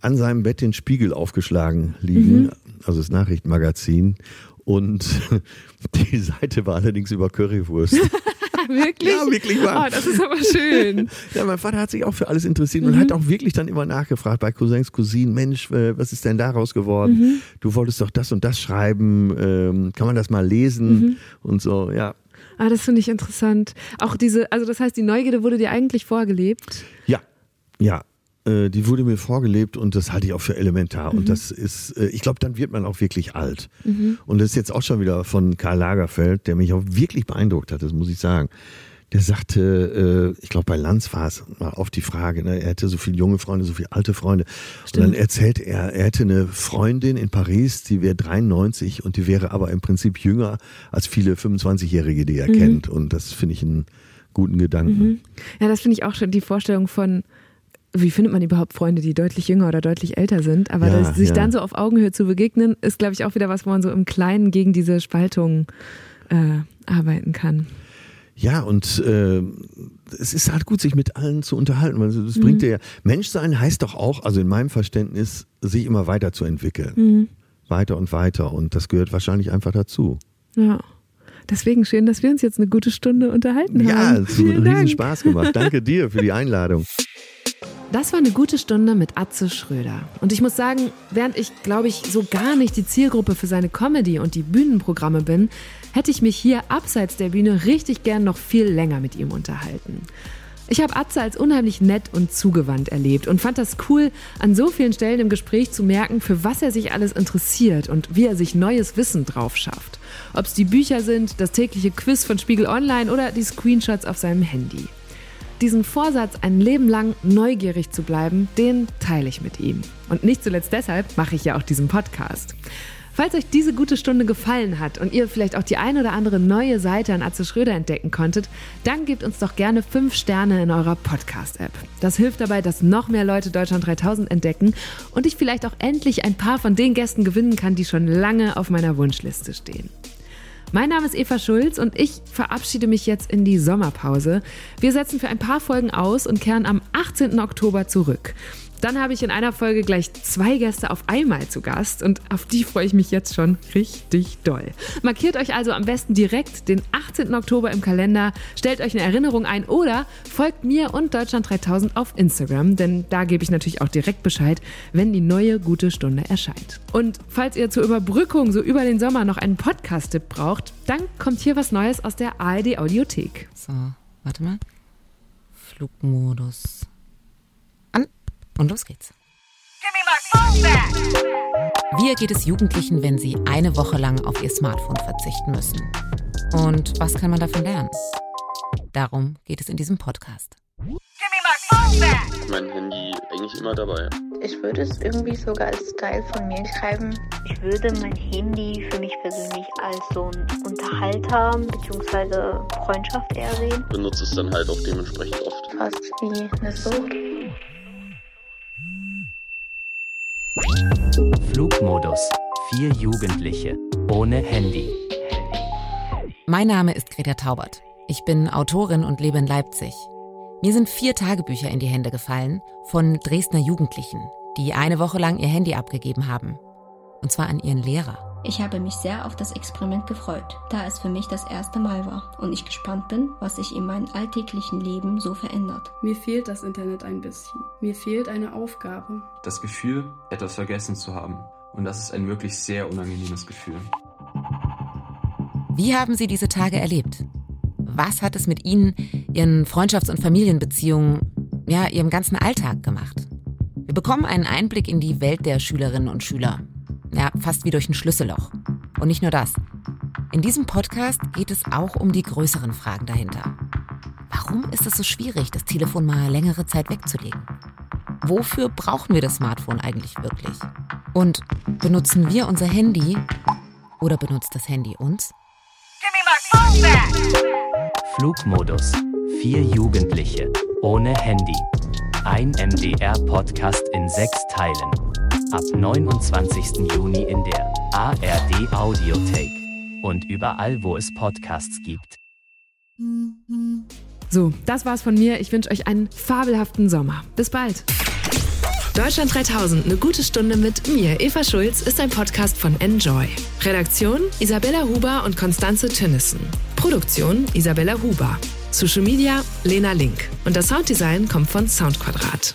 an seinem Bett den Spiegel aufgeschlagen liegen, also das Nachrichtenmagazin. Und die Seite war allerdings über Currywurst. wirklich? Ja, wirklich wahr. Oh, das ist aber schön. Ja, mein Vater hat sich auch für alles interessiert und hat auch wirklich dann immer nachgefragt bei Cousins, Cousinen, Mensch, äh, was ist denn daraus geworden? Du wolltest doch das und das schreiben, ähm, kann man das mal lesen und so, ja. Ah, das finde ich interessant. Auch diese, also das heißt, die Neugierde wurde dir eigentlich vorgelebt. Ja, ja. Äh, die wurde mir vorgelebt und das halte ich auch für elementar. Und das ist, äh, ich glaube, dann wird man auch wirklich alt. Und das ist jetzt auch schon wieder von Karl Lagerfeld, der mich auch wirklich beeindruckt hat, das muss ich sagen. Der sagte, äh, ich glaube, bei Lanz war es mal auf die Frage, ne, er hätte so viele junge Freunde, so viele alte Freunde. Und dann erzählte er, er hätte eine Freundin in Paris, die wäre 93 und die wäre aber im Prinzip jünger als viele 25-Jährige, die er kennt. Und das finde ich einen guten Gedanken. Ja, das finde ich auch schon die Vorstellung von, wie findet man überhaupt Freunde, die deutlich jünger oder deutlich älter sind? Aber Ja, das, sich ja. dann so auf Augenhöhe zu begegnen, ist, glaube ich, auch wieder was, wo man so im Kleinen gegen diese Spaltung äh, arbeiten kann. Ja, und äh, es ist halt gut, sich mit allen zu unterhalten. weil Das bringt dir ja. Menschsein heißt doch auch, also in meinem Verständnis, sich immer weiterzuentwickeln. Weiter und weiter. Und das gehört wahrscheinlich einfach dazu. Ja. Deswegen schön, dass wir uns jetzt eine gute Stunde unterhalten Ja, haben. es hat riesen Dank. Spaß gemacht. Danke dir für die Einladung. Das war eine gute Stunde mit Atze Schröder. Und ich muss sagen, während ich, glaube ich, so gar nicht die Zielgruppe für seine Comedy und die Bühnenprogramme bin, hätte ich mich hier abseits der Bühne richtig gern noch viel länger mit ihm unterhalten. Ich habe Atze als unheimlich nett und zugewandt erlebt und fand das cool, an so vielen Stellen im Gespräch zu merken, für was er sich alles interessiert und wie er sich neues Wissen drauf schafft. Ob es die Bücher sind, das tägliche Quiz von Spiegel Online oder die Screenshots auf seinem Handy. Diesen Vorsatz, ein Leben lang neugierig zu bleiben, den teile ich mit ihm. Und nicht zuletzt deshalb mache ich ja auch diesen Podcast. Falls euch diese gute Stunde gefallen hat und ihr vielleicht auch die ein oder andere neue Seite an Atze Schröder entdecken konntet, dann gebt uns doch gerne 5 Sterne in eurer Podcast-App. Das hilft dabei, dass noch mehr Leute Deutschland 3000 entdecken und ich vielleicht auch endlich ein paar von den Gästen gewinnen kann, die schon lange auf meiner Wunschliste stehen. Mein Name ist Eva Schulz und ich verabschiede mich jetzt in die Sommerpause. Wir setzen für ein paar Folgen aus und kehren am 18. Oktober zurück. Dann habe ich in einer Folge gleich zwei Gäste auf einmal zu Gast und auf die freue ich mich jetzt schon richtig doll. Markiert euch also am besten direkt den 18. Oktober im Kalender, stellt euch eine Erinnerung ein oder folgt mir und Deutschland 3000 auf Instagram, denn da gebe ich natürlich auch direkt Bescheid, wenn die neue gute Stunde erscheint. Und falls ihr zur Überbrückung so über den Sommer noch einen Podcast-Tipp braucht, dann kommt hier was Neues aus der ARD Audiothek. So, warte mal. Flugmodus. Und los geht's. Wie ergeht es Jugendlichen, wenn sie eine Woche lang auf ihr Smartphone verzichten müssen? Und was kann man davon lernen? Darum geht es in diesem Podcast. mein Handy eigentlich immer dabei. Ich würde es irgendwie sogar als Teil von mir schreiben. Ich würde mein Handy für mich persönlich als so ein Unterhalter bzw. Freundschaft eher sehen. Benutze es dann halt auch dementsprechend oft. Fast wie eine Sucht. Flugmodus. Vier Jugendliche. Ohne Handy. Mein Name ist Greta Taubert. Ich bin Autorin und lebe in Leipzig. Mir sind vier Tagebücher in die Hände gefallen von Dresdner Jugendlichen, die eine Woche lang ihr Handy abgegeben haben. Und zwar an ihren Lehrer. Ich habe mich sehr auf das Experiment gefreut, da es für mich das erste Mal war und ich gespannt bin, was sich in meinem alltäglichen Leben so verändert. Mir fehlt das Internet ein bisschen. Mir fehlt eine Aufgabe. Das Gefühl, etwas vergessen zu haben. Und das ist ein wirklich sehr unangenehmes Gefühl. Wie haben Sie diese Tage erlebt? Was hat es mit Ihnen, Ihren Freundschafts- und Familienbeziehungen, ja, Ihrem ganzen Alltag gemacht? Wir bekommen einen Einblick in die Welt der Schülerinnen und Schüler. Ja, fast wie durch ein Schlüsselloch. Und nicht nur das. In diesem Podcast geht es auch um die größeren Fragen dahinter. Warum ist es so schwierig, das Telefon mal längere Zeit wegzulegen? Wofür brauchen wir das Smartphone eigentlich wirklich? Und benutzen wir unser Handy oder benutzt das Handy uns? Flugmodus. Vier Jugendliche. Ohne Handy. Ein MDR-Podcast in sechs Teilen. Ab 29. Juni in der ARD Audiothek. Und überall, wo es Podcasts gibt. So, das war's von mir. Ich wünsche euch einen fabelhaften Sommer. Bis bald. Deutschland 3000, eine gute Stunde mit mir, Eva Schulz, ist ein Podcast von Enjoy. Redaktion Isabella Huber und Konstanze Tönnissen. Produktion Isabella Huber. Social Media Lena Link. Und das Sounddesign kommt von Soundquadrat.